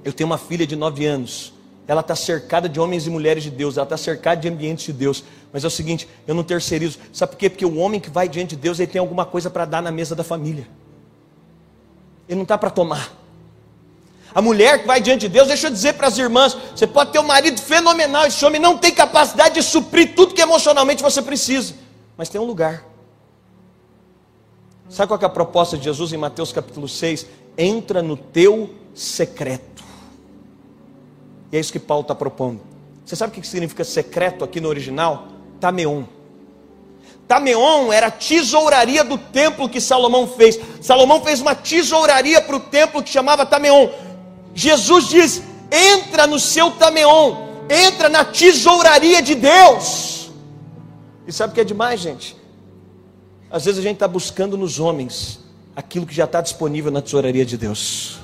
Speaker 2: Eu tenho uma filha de nove anos, ela está cercada de homens e mulheres de Deus, ela está cercada de ambientes de Deus. Mas é o seguinte, eu não terceirizo. Sabe por quê? Porque o homem que vai diante de Deus, ele tem alguma coisa para dar na mesa da família. Ele não está para tomar. A mulher que vai diante de Deus, deixa eu dizer para as irmãs: você pode ter um marido fenomenal, esse homem não tem capacidade de suprir tudo que emocionalmente você precisa, mas tem um lugar. Sabe qual é a proposta de Jesus em Mateus capítulo 6? Entra no teu secreto. E é isso que Paulo está propondo. Você sabe o que significa secreto aqui no original? Tameon. Tameon era a tesouraria do templo que Salomão fez. Salomão fez uma tesouraria para o templo que chamava Tameon. Jesus diz: entra no seu Tameon, entra na tesouraria de Deus. E sabe o que é demais, gente? Às vezes a gente está buscando nos homens aquilo que já está disponível na tesouraria de Deus.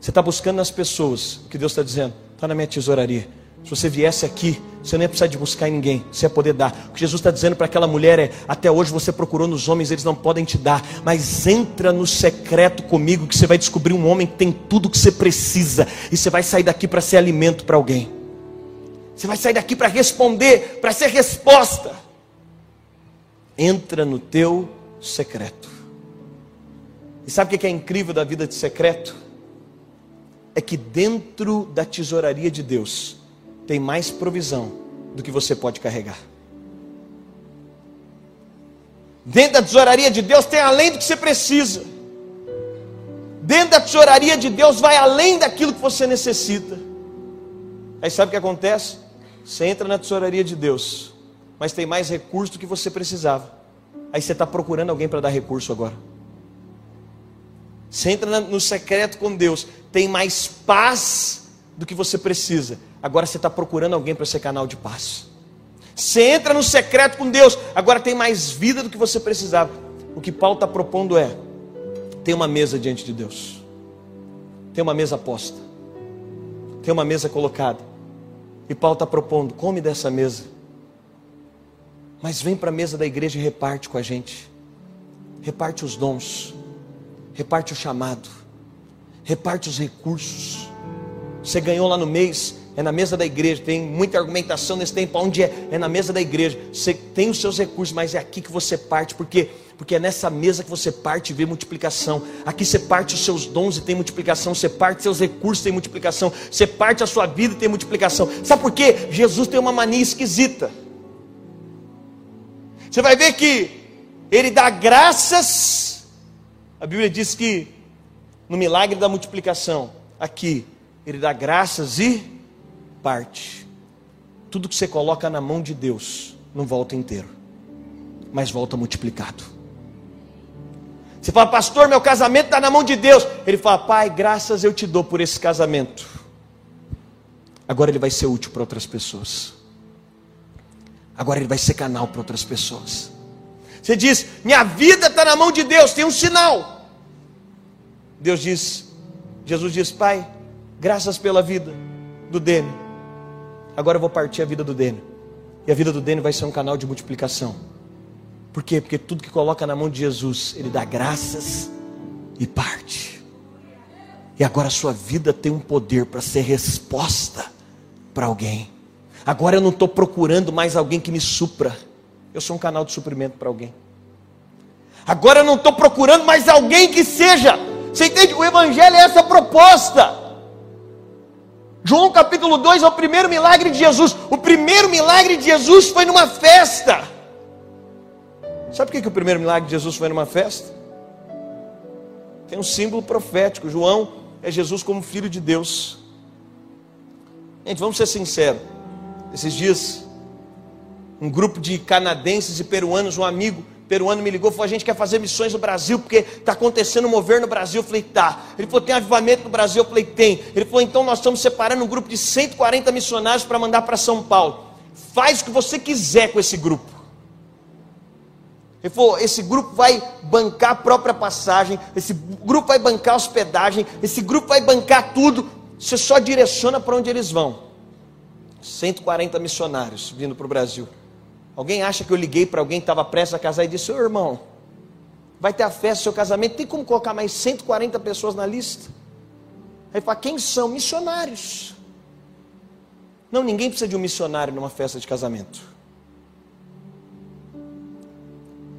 Speaker 2: Você está buscando nas pessoas o que Deus está dizendo, está na minha tesouraria. Se você viesse aqui, você não ia precisar de buscar em ninguém, você ia poder dar. O que Jesus está dizendo para aquela mulher é: até hoje você procurou nos homens, eles não podem te dar, mas entra no secreto comigo, que você vai descobrir um homem que tem tudo o que você precisa, e você vai sair daqui para ser alimento para alguém. Você vai sair daqui para responder, para ser resposta. Entra no teu secreto. E sabe o que é incrível da vida de secreto? É que dentro da tesouraria de Deus tem mais provisão do que você pode carregar. Dentro da tesouraria de Deus tem além do que você precisa. Dentro da tesouraria de Deus vai além daquilo que você necessita. Aí sabe o que acontece? Você entra na tesouraria de Deus, mas tem mais recurso do que você precisava. Aí você está procurando alguém para dar recurso agora. Você entra no secreto com Deus, tem mais paz do que você precisa. Agora você está procurando alguém para ser canal de paz. Você entra no secreto com Deus, agora tem mais vida do que você precisava. O que Paulo está propondo é: tem uma mesa diante de Deus, tem uma mesa posta, tem uma mesa colocada. E Paulo está propondo: come dessa mesa, mas vem para a mesa da igreja e reparte com a gente, reparte os dons reparte o chamado, reparte os recursos. Você ganhou lá no mês, é na mesa da igreja. Tem muita argumentação nesse tempo. Onde é? É na mesa da igreja. Você tem os seus recursos, mas é aqui que você parte, porque porque é nessa mesa que você parte e vê multiplicação. Aqui você parte os seus dons e tem multiplicação. Você parte seus recursos e tem multiplicação. Você parte a sua vida e tem multiplicação. Sabe por quê? Jesus tem uma mania esquisita. Você vai ver que ele dá graças a Bíblia diz que no milagre da multiplicação, aqui, ele dá graças e parte. Tudo que você coloca na mão de Deus não volta inteiro, mas volta multiplicado. Você fala, pastor, meu casamento está na mão de Deus. Ele fala, pai, graças eu te dou por esse casamento. Agora ele vai ser útil para outras pessoas. Agora ele vai ser canal para outras pessoas. Você diz: Minha vida está na mão de Deus, tem um sinal. Deus diz: Jesus diz, Pai, graças pela vida do Dene. Agora eu vou partir a vida do Dene. E a vida do Dene vai ser um canal de multiplicação. Por quê? Porque tudo que coloca na mão de Jesus, ele dá graças e parte. E agora a sua vida tem um poder para ser resposta para alguém. Agora eu não estou procurando mais alguém que me supra. Eu sou um canal de suprimento para alguém. Agora eu não estou procurando mais alguém que seja. Você entende? O Evangelho é essa proposta. João capítulo 2 é o primeiro milagre de Jesus. O primeiro milagre de Jesus foi numa festa. Sabe por que, que o primeiro milagre de Jesus foi numa festa? Tem um símbolo profético. João é Jesus como filho de Deus. Gente, vamos ser sinceros. Esses dias, um grupo de canadenses e peruanos, um amigo peruano me ligou, falou: a gente quer fazer missões no Brasil, porque está acontecendo um mover no Brasil. Eu falei, tá. Ele falou, tem avivamento no Brasil? Eu falei, tem. Ele falou, então nós estamos separando um grupo de 140 missionários para mandar para São Paulo. Faz o que você quiser com esse grupo. Ele falou: esse grupo vai bancar a própria passagem, esse grupo vai bancar a hospedagem, esse grupo vai bancar tudo. Você só direciona para onde eles vão. 140 missionários vindo para o Brasil. Alguém acha que eu liguei para alguém que estava prestes a casar e disse: Ô irmão, vai ter a festa do seu casamento, tem como colocar mais 140 pessoas na lista? Aí fala: quem são? Missionários. Não, ninguém precisa de um missionário numa festa de casamento.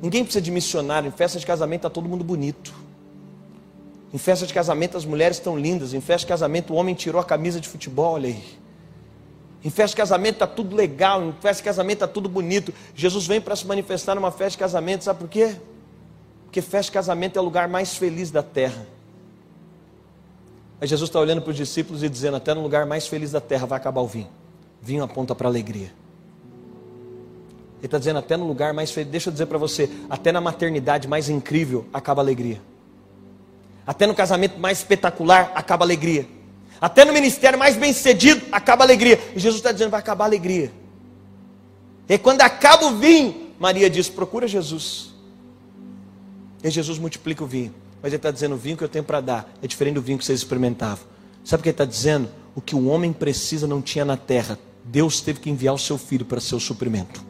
Speaker 2: Ninguém precisa de missionário. Em festa de casamento está todo mundo bonito. Em festa de casamento as mulheres estão lindas. Em festa de casamento o homem tirou a camisa de futebol, olha aí. Em festa de casamento está tudo legal. Em festa de casamento está tudo bonito. Jesus vem para se manifestar numa festa de casamento, sabe por quê? Porque festa de casamento é o lugar mais feliz da terra. Aí Jesus está olhando para os discípulos e dizendo: Até no lugar mais feliz da terra vai acabar o vinho. Vinho aponta para alegria. Ele está dizendo até no lugar mais feliz. Deixa eu dizer para você, até na maternidade mais incrível acaba a alegria. Até no casamento mais espetacular acaba a alegria. Até no ministério mais bem sucedido acaba a alegria. E Jesus está dizendo vai acabar a alegria. E quando acaba o vinho, Maria diz: procura Jesus. E Jesus multiplica o vinho. Mas ele está dizendo: o vinho que eu tenho para dar é diferente do vinho que vocês experimentavam. Sabe o que ele está dizendo? O que o homem precisa não tinha na terra. Deus teve que enviar o seu filho para ser o suprimento.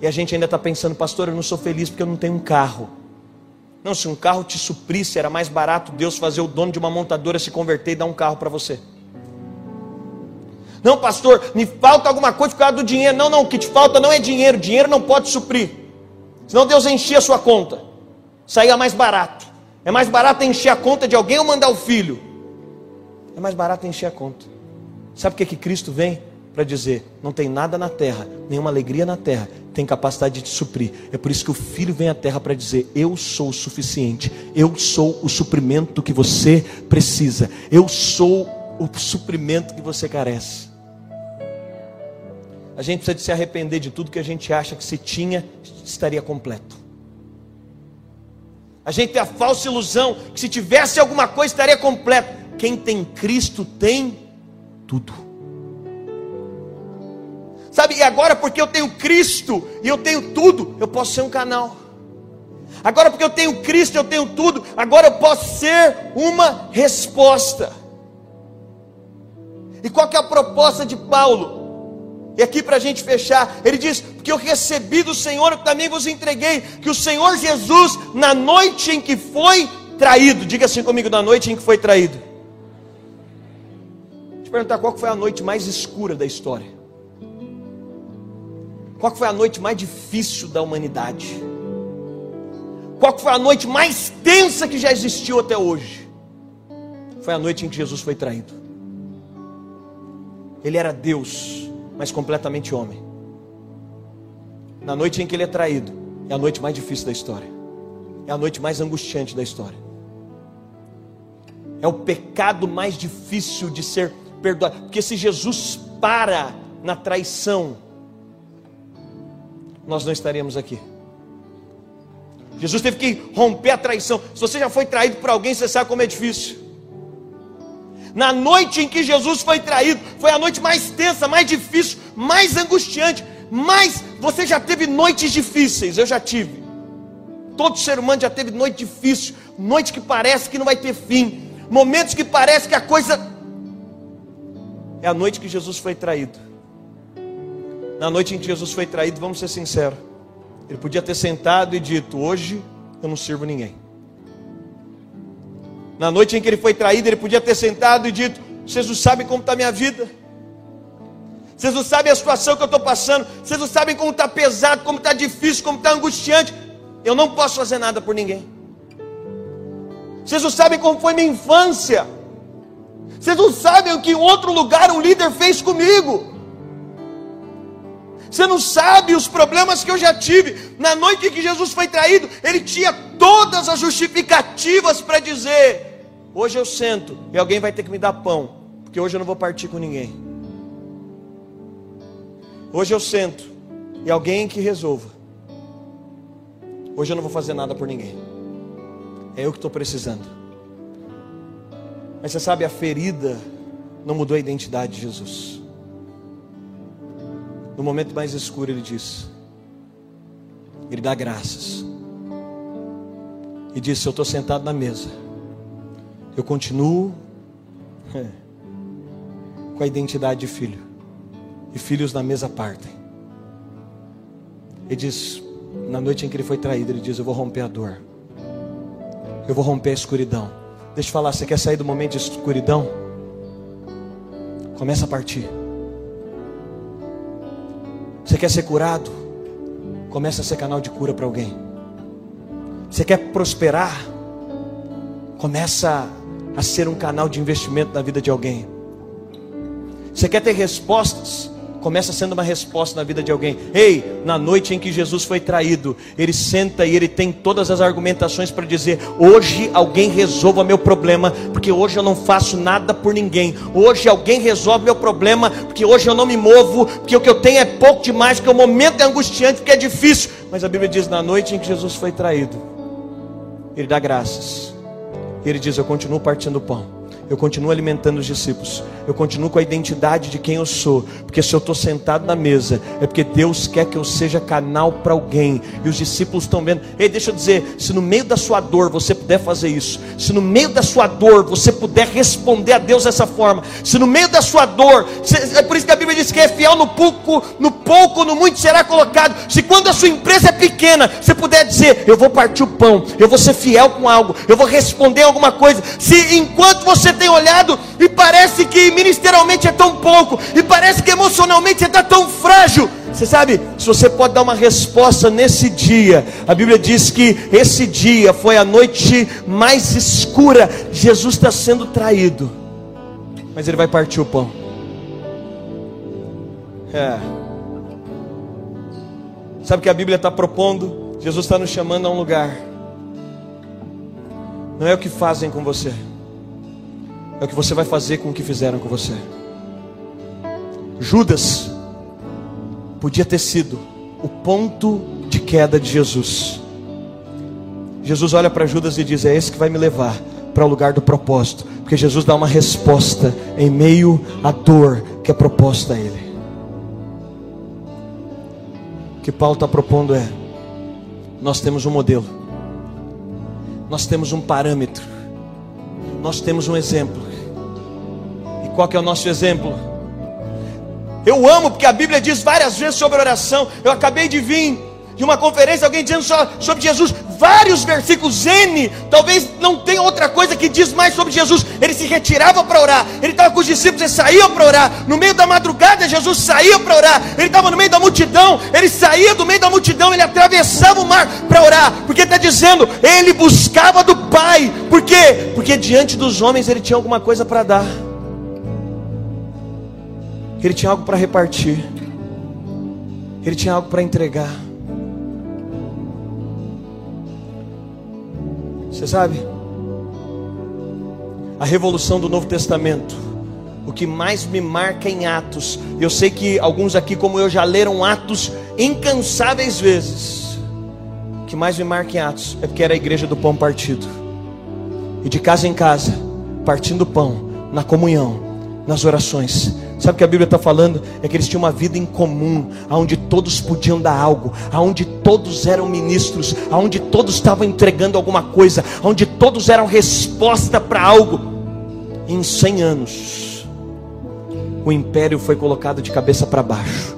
Speaker 2: E a gente ainda está pensando, pastor, eu não sou feliz porque eu não tenho um carro. Não, se um carro te suprisse, era mais barato Deus fazer o dono de uma montadora se converter e dar um carro para você. Não, pastor, me falta alguma coisa por causa do dinheiro. Não, não, o que te falta não é dinheiro, dinheiro não pode suprir. Senão Deus enchia a sua conta. Saía mais barato. É mais barato encher a conta de alguém ou mandar o filho? É mais barato encher a conta. Sabe por que, que Cristo vem? Para dizer: não tem nada na terra, nenhuma alegria na terra tem capacidade de te suprir. É por isso que o Filho vem à terra para dizer: Eu sou o suficiente, eu sou o suprimento que você precisa, eu sou o suprimento que você carece. A gente precisa de se arrepender de tudo que a gente acha que se tinha, estaria completo. A gente tem a falsa ilusão que se tivesse alguma coisa estaria completo. Quem tem Cristo tem tudo. Sabe, e agora porque eu tenho Cristo e eu tenho tudo, eu posso ser um canal. Agora porque eu tenho Cristo, eu tenho tudo, agora eu posso ser uma resposta. E qual que é a proposta de Paulo? E aqui para a gente fechar, ele diz: Porque eu recebi do Senhor, eu também vos entreguei, que o Senhor Jesus, na noite em que foi traído, diga assim comigo, na noite em que foi traído. Deixa eu perguntar qual foi a noite mais escura da história. Qual foi a noite mais difícil da humanidade? Qual foi a noite mais tensa que já existiu até hoje? Foi a noite em que Jesus foi traído. Ele era Deus, mas completamente homem. Na noite em que ele é traído, é a noite mais difícil da história. É a noite mais angustiante da história. É o pecado mais difícil de ser perdoado. Porque se Jesus para na traição, nós não estaríamos aqui. Jesus teve que romper a traição. Se você já foi traído por alguém, você sabe como é difícil. Na noite em que Jesus foi traído, foi a noite mais tensa, mais difícil, mais angustiante. Mas você já teve noites difíceis, eu já tive. Todo ser humano já teve noite difícil, noite que parece que não vai ter fim, momentos que parece que a coisa é a noite que Jesus foi traído na noite em que Jesus foi traído, vamos ser sinceros, Ele podia ter sentado e dito: Hoje eu não sirvo ninguém. Na noite em que ele foi traído, ele podia ter sentado e dito: Vocês não sabem como está a minha vida. Vocês não sabem a situação que eu estou passando. Vocês não sabem como está pesado, como está difícil, como está angustiante. Eu não posso fazer nada por ninguém. Vocês não sabem como foi minha infância. Vocês não sabem o que em outro lugar um líder fez comigo. Você não sabe os problemas que eu já tive. Na noite em que Jesus foi traído, ele tinha todas as justificativas para dizer: Hoje eu sento e alguém vai ter que me dar pão, porque hoje eu não vou partir com ninguém. Hoje eu sento e alguém que resolva. Hoje eu não vou fazer nada por ninguém. É eu que estou precisando. Mas você sabe, a ferida não mudou a identidade de Jesus. No momento mais escuro, ele diz: Ele dá graças. E disse: Eu estou sentado na mesa. Eu continuo com a identidade de filho. E filhos na mesa partem. Ele diz: Na noite em que ele foi traído, ele diz: Eu vou romper a dor. Eu vou romper a escuridão. Deixa eu falar, você quer sair do momento de escuridão? Começa a partir. Você quer ser curado? Começa a ser canal de cura para alguém. Você quer prosperar? Começa a ser um canal de investimento na vida de alguém. Você quer ter respostas? Começa sendo uma resposta na vida de alguém. Ei, na noite em que Jesus foi traído, ele senta e ele tem todas as argumentações para dizer: hoje alguém resolva meu problema, porque hoje eu não faço nada por ninguém. Hoje alguém resolve meu problema, porque hoje eu não me movo, porque o que eu tenho é pouco demais, porque o momento é angustiante, porque é difícil. Mas a Bíblia diz: na noite em que Jesus foi traído, ele dá graças. Ele diz: Eu continuo partindo o pão eu continuo alimentando os discípulos, eu continuo com a identidade de quem eu sou, porque se eu estou sentado na mesa, é porque Deus quer que eu seja canal para alguém, e os discípulos estão vendo. Ei, deixa eu dizer: se no meio da sua dor você puder fazer isso, se no meio da sua dor você puder responder a Deus dessa forma, se no meio da sua dor, é por isso que a Bíblia diz que é fiel no pouco, no pouco, no muito será colocado. Se quando a sua empresa é pequena, você puder dizer: eu vou partir o pão, eu vou ser fiel com algo, eu vou responder alguma coisa, se enquanto você tem olhado e parece que ministerialmente é tão pouco, e parece que emocionalmente está tão frágil. Você sabe, se você pode dar uma resposta nesse dia, a Bíblia diz que esse dia foi a noite mais escura. Jesus está sendo traído, mas ele vai partir o pão. É. Sabe o que a Bíblia está propondo? Jesus está nos chamando a um lugar. Não é o que fazem com você é o que você vai fazer com o que fizeram com você. Judas podia ter sido o ponto de queda de Jesus. Jesus olha para Judas e diz: É esse que vai me levar para o lugar do propósito, porque Jesus dá uma resposta em meio à dor que é proposta a Ele. O que Paulo está propondo é: nós temos um modelo, nós temos um parâmetro, nós temos um exemplo. Qual que é o nosso exemplo? Eu amo porque a Bíblia diz várias vezes sobre oração. Eu acabei de vir de uma conferência, alguém dizendo sobre Jesus, vários versículos N, talvez não tenha outra coisa que diz mais sobre Jesus. Ele se retirava para orar, ele estava com os discípulos, ele saía para orar. No meio da madrugada, Jesus saía para orar. Ele estava no meio da multidão, ele saía do meio da multidão, ele atravessava o mar para orar, porque está dizendo, ele buscava do Pai. Por quê? Porque diante dos homens ele tinha alguma coisa para dar. Ele tinha algo para repartir. Ele tinha algo para entregar. Você sabe? A revolução do Novo Testamento. O que mais me marca em Atos. Eu sei que alguns aqui, como eu, já leram Atos incansáveis vezes. O que mais me marca em Atos é porque era a igreja do pão partido. E de casa em casa, partindo pão, na comunhão, nas orações Sabe o que a Bíblia está falando? É que eles tinham uma vida em comum, aonde todos podiam dar algo, aonde todos eram ministros, aonde todos estavam entregando alguma coisa, aonde todos eram resposta para algo. Em 100 anos, o império foi colocado de cabeça para baixo.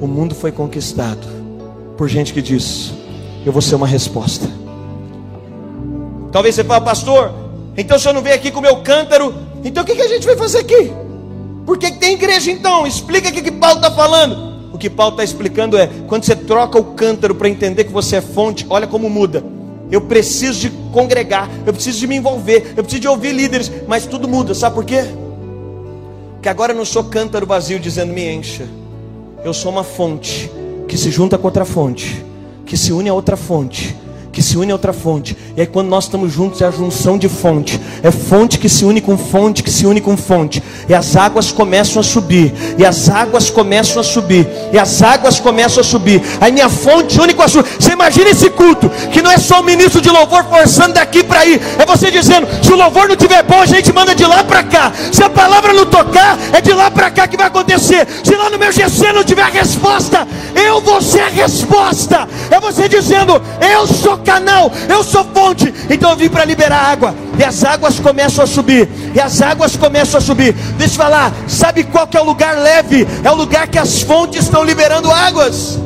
Speaker 2: O mundo foi conquistado. por gente que diz: Eu vou ser uma resposta. Talvez você fale, pastor, então o senhor não veio aqui com o meu cântaro, então o que, que a gente vai fazer aqui? Por que, que tem igreja então? Explica o que, que Paulo está falando. O que Paulo está explicando é: quando você troca o cântaro para entender que você é fonte, olha como muda. Eu preciso de congregar, eu preciso de me envolver, eu preciso de ouvir líderes, mas tudo muda, sabe por quê? Que agora eu não sou cântaro vazio dizendo me encha, eu sou uma fonte que se junta com outra fonte, que se une a outra fonte, que se une a outra fonte. E aí quando nós estamos juntos é a junção de fonte. É fonte que se une com fonte, que se une com fonte. E as águas começam a subir. E as águas começam a subir. E as águas começam a subir. Aí minha fonte une com a sua. Você imagina esse culto, que não é só o ministro de louvor forçando daqui para aí. É você dizendo, se o louvor não tiver bom, a gente manda de lá para cá. Se a palavra não tocar, é de lá para cá que vai acontecer. Se lá no meu GC não tiver resposta, eu vou ser a resposta. É você dizendo, eu sou canal, eu sou fonte. Então eu vim para liberar água. E as águas começam a subir. E as águas começam a subir. Deixa eu falar, sabe qual que é o lugar leve? É o lugar que as fontes estão liberando águas.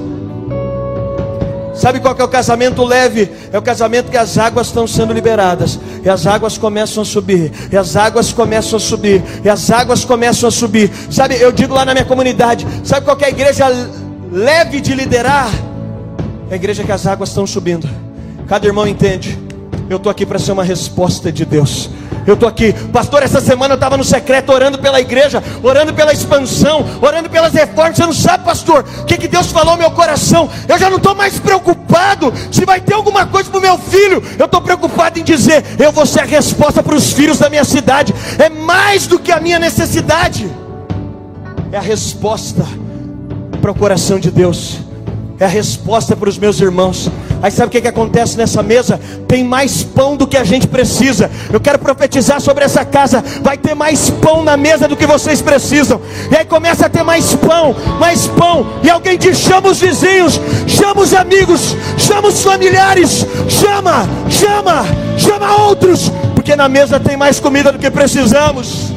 Speaker 2: Sabe qual que é o casamento leve? É o casamento que as águas estão sendo liberadas. E as águas começam a subir. E as águas começam a subir. E as águas começam a subir. Sabe, eu digo lá na minha comunidade: sabe qual que é a igreja leve de liderar? É a igreja que as águas estão subindo. Cada irmão entende. Eu estou aqui para ser uma resposta de Deus. Eu estou aqui, pastor. Essa semana eu estava no secreto orando pela igreja, orando pela expansão, orando pelas reformas. Você não sabe, pastor, o que, que Deus falou no meu coração? Eu já não estou mais preocupado se vai ter alguma coisa para o meu filho. Eu estou preocupado em dizer: eu vou ser a resposta para os filhos da minha cidade. É mais do que a minha necessidade, é a resposta para o coração de Deus é a resposta para os meus irmãos. Aí sabe o que, que acontece nessa mesa? Tem mais pão do que a gente precisa. Eu quero profetizar sobre essa casa. Vai ter mais pão na mesa do que vocês precisam. E aí começa a ter mais pão, mais pão. E alguém diz: chama os vizinhos, chama os amigos, chama os familiares, chama, chama, chama outros, porque na mesa tem mais comida do que precisamos.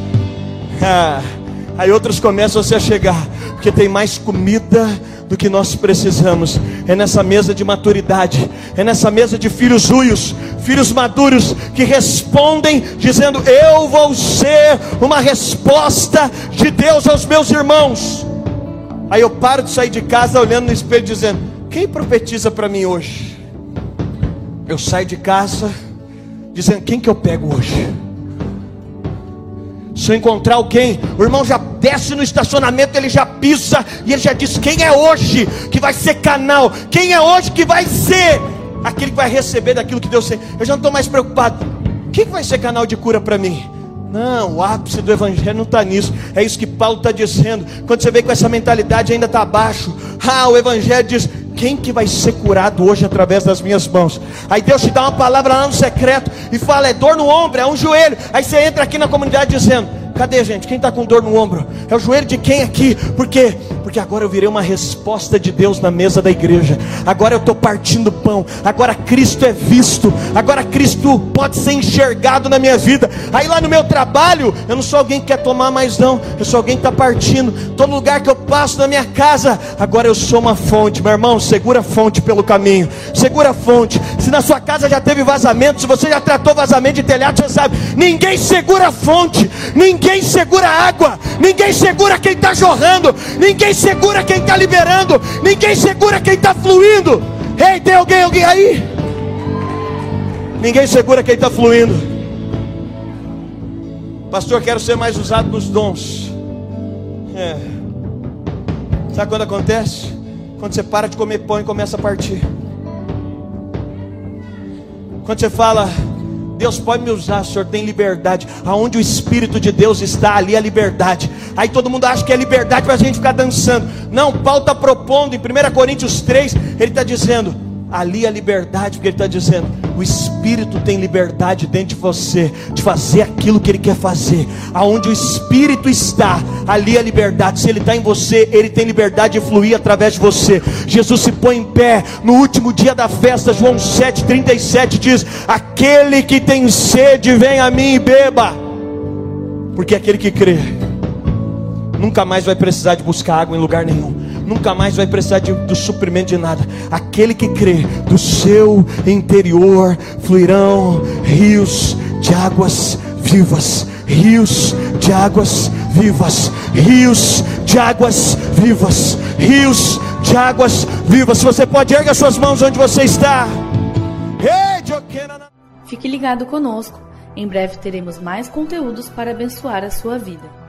Speaker 2: Ah, aí outros começam a se chegar, porque tem mais comida do que nós precisamos. É nessa mesa de maturidade, é nessa mesa de filhos ruios, filhos maduros que respondem dizendo: Eu vou ser uma resposta de Deus aos meus irmãos. Aí eu paro de sair de casa olhando no espelho dizendo: Quem profetiza para mim hoje? Eu saio de casa dizendo: Quem que eu pego hoje? Se eu encontrar alguém, o irmão já desce no estacionamento, ele já pisa e ele já diz: quem é hoje que vai ser canal? Quem é hoje que vai ser aquele que vai receber daquilo que Deus tem? Eu já não estou mais preocupado. Quem vai ser canal de cura para mim? Não, o ápice do evangelho não está nisso. É isso que Paulo está dizendo. Quando você vê com essa mentalidade ainda está abaixo. Ah, o evangelho diz: quem que vai ser curado hoje através das minhas mãos? Aí Deus te dá uma palavra lá no secreto e fala: é dor no ombro, é um joelho. Aí você entra aqui na comunidade dizendo: Cadê, gente? Quem está com dor no ombro? É o joelho de quem aqui? Por quê? Porque agora eu virei uma resposta de Deus na mesa da igreja. Agora eu estou partindo pão. Agora Cristo é visto. Agora Cristo pode ser enxergado na minha vida. Aí lá no meu trabalho, eu não sou alguém que quer tomar mais, não. Eu sou alguém que está partindo. Todo lugar que eu passo na minha casa, agora eu sou uma fonte. Meu irmão, segura a fonte pelo caminho. Segura a fonte. Se na sua casa já teve vazamento, se você já tratou vazamento de telhado, você sabe. Ninguém segura a fonte. Ninguém segura a água. Ninguém segura quem está jorrando. Ninguém Ninguém segura quem está liberando. Ninguém segura quem está fluindo. Ei, tem alguém, alguém aí? Ninguém segura quem está fluindo. Pastor, quero ser mais usado nos dons. É. Sabe quando acontece? Quando você para de comer pão e começa a partir. Quando você fala, Deus pode me usar, Senhor tem liberdade. Aonde o Espírito de Deus está, ali é liberdade. Aí todo mundo acha que é liberdade para a gente ficar dançando. Não, Paulo está propondo em 1 Coríntios 3, ele está dizendo: ali a liberdade, porque ele está dizendo: o Espírito tem liberdade dentro de você de fazer aquilo que ele quer fazer. Aonde o Espírito está, ali a liberdade. Se ele está em você, ele tem liberdade de fluir através de você. Jesus se põe em pé no último dia da festa, João 7,37 diz: Aquele que tem sede, vem a mim e beba. Porque aquele que crê nunca mais vai precisar de buscar água em lugar nenhum nunca mais vai precisar de, do suprimento de nada. Aquele que crê, do seu interior fluirão rios de águas vivas, rios de águas vivas, rios de águas vivas, rios de águas vivas. Você pode erguer suas mãos onde você está.
Speaker 1: Fique ligado conosco. Em breve teremos mais conteúdos para abençoar a sua vida.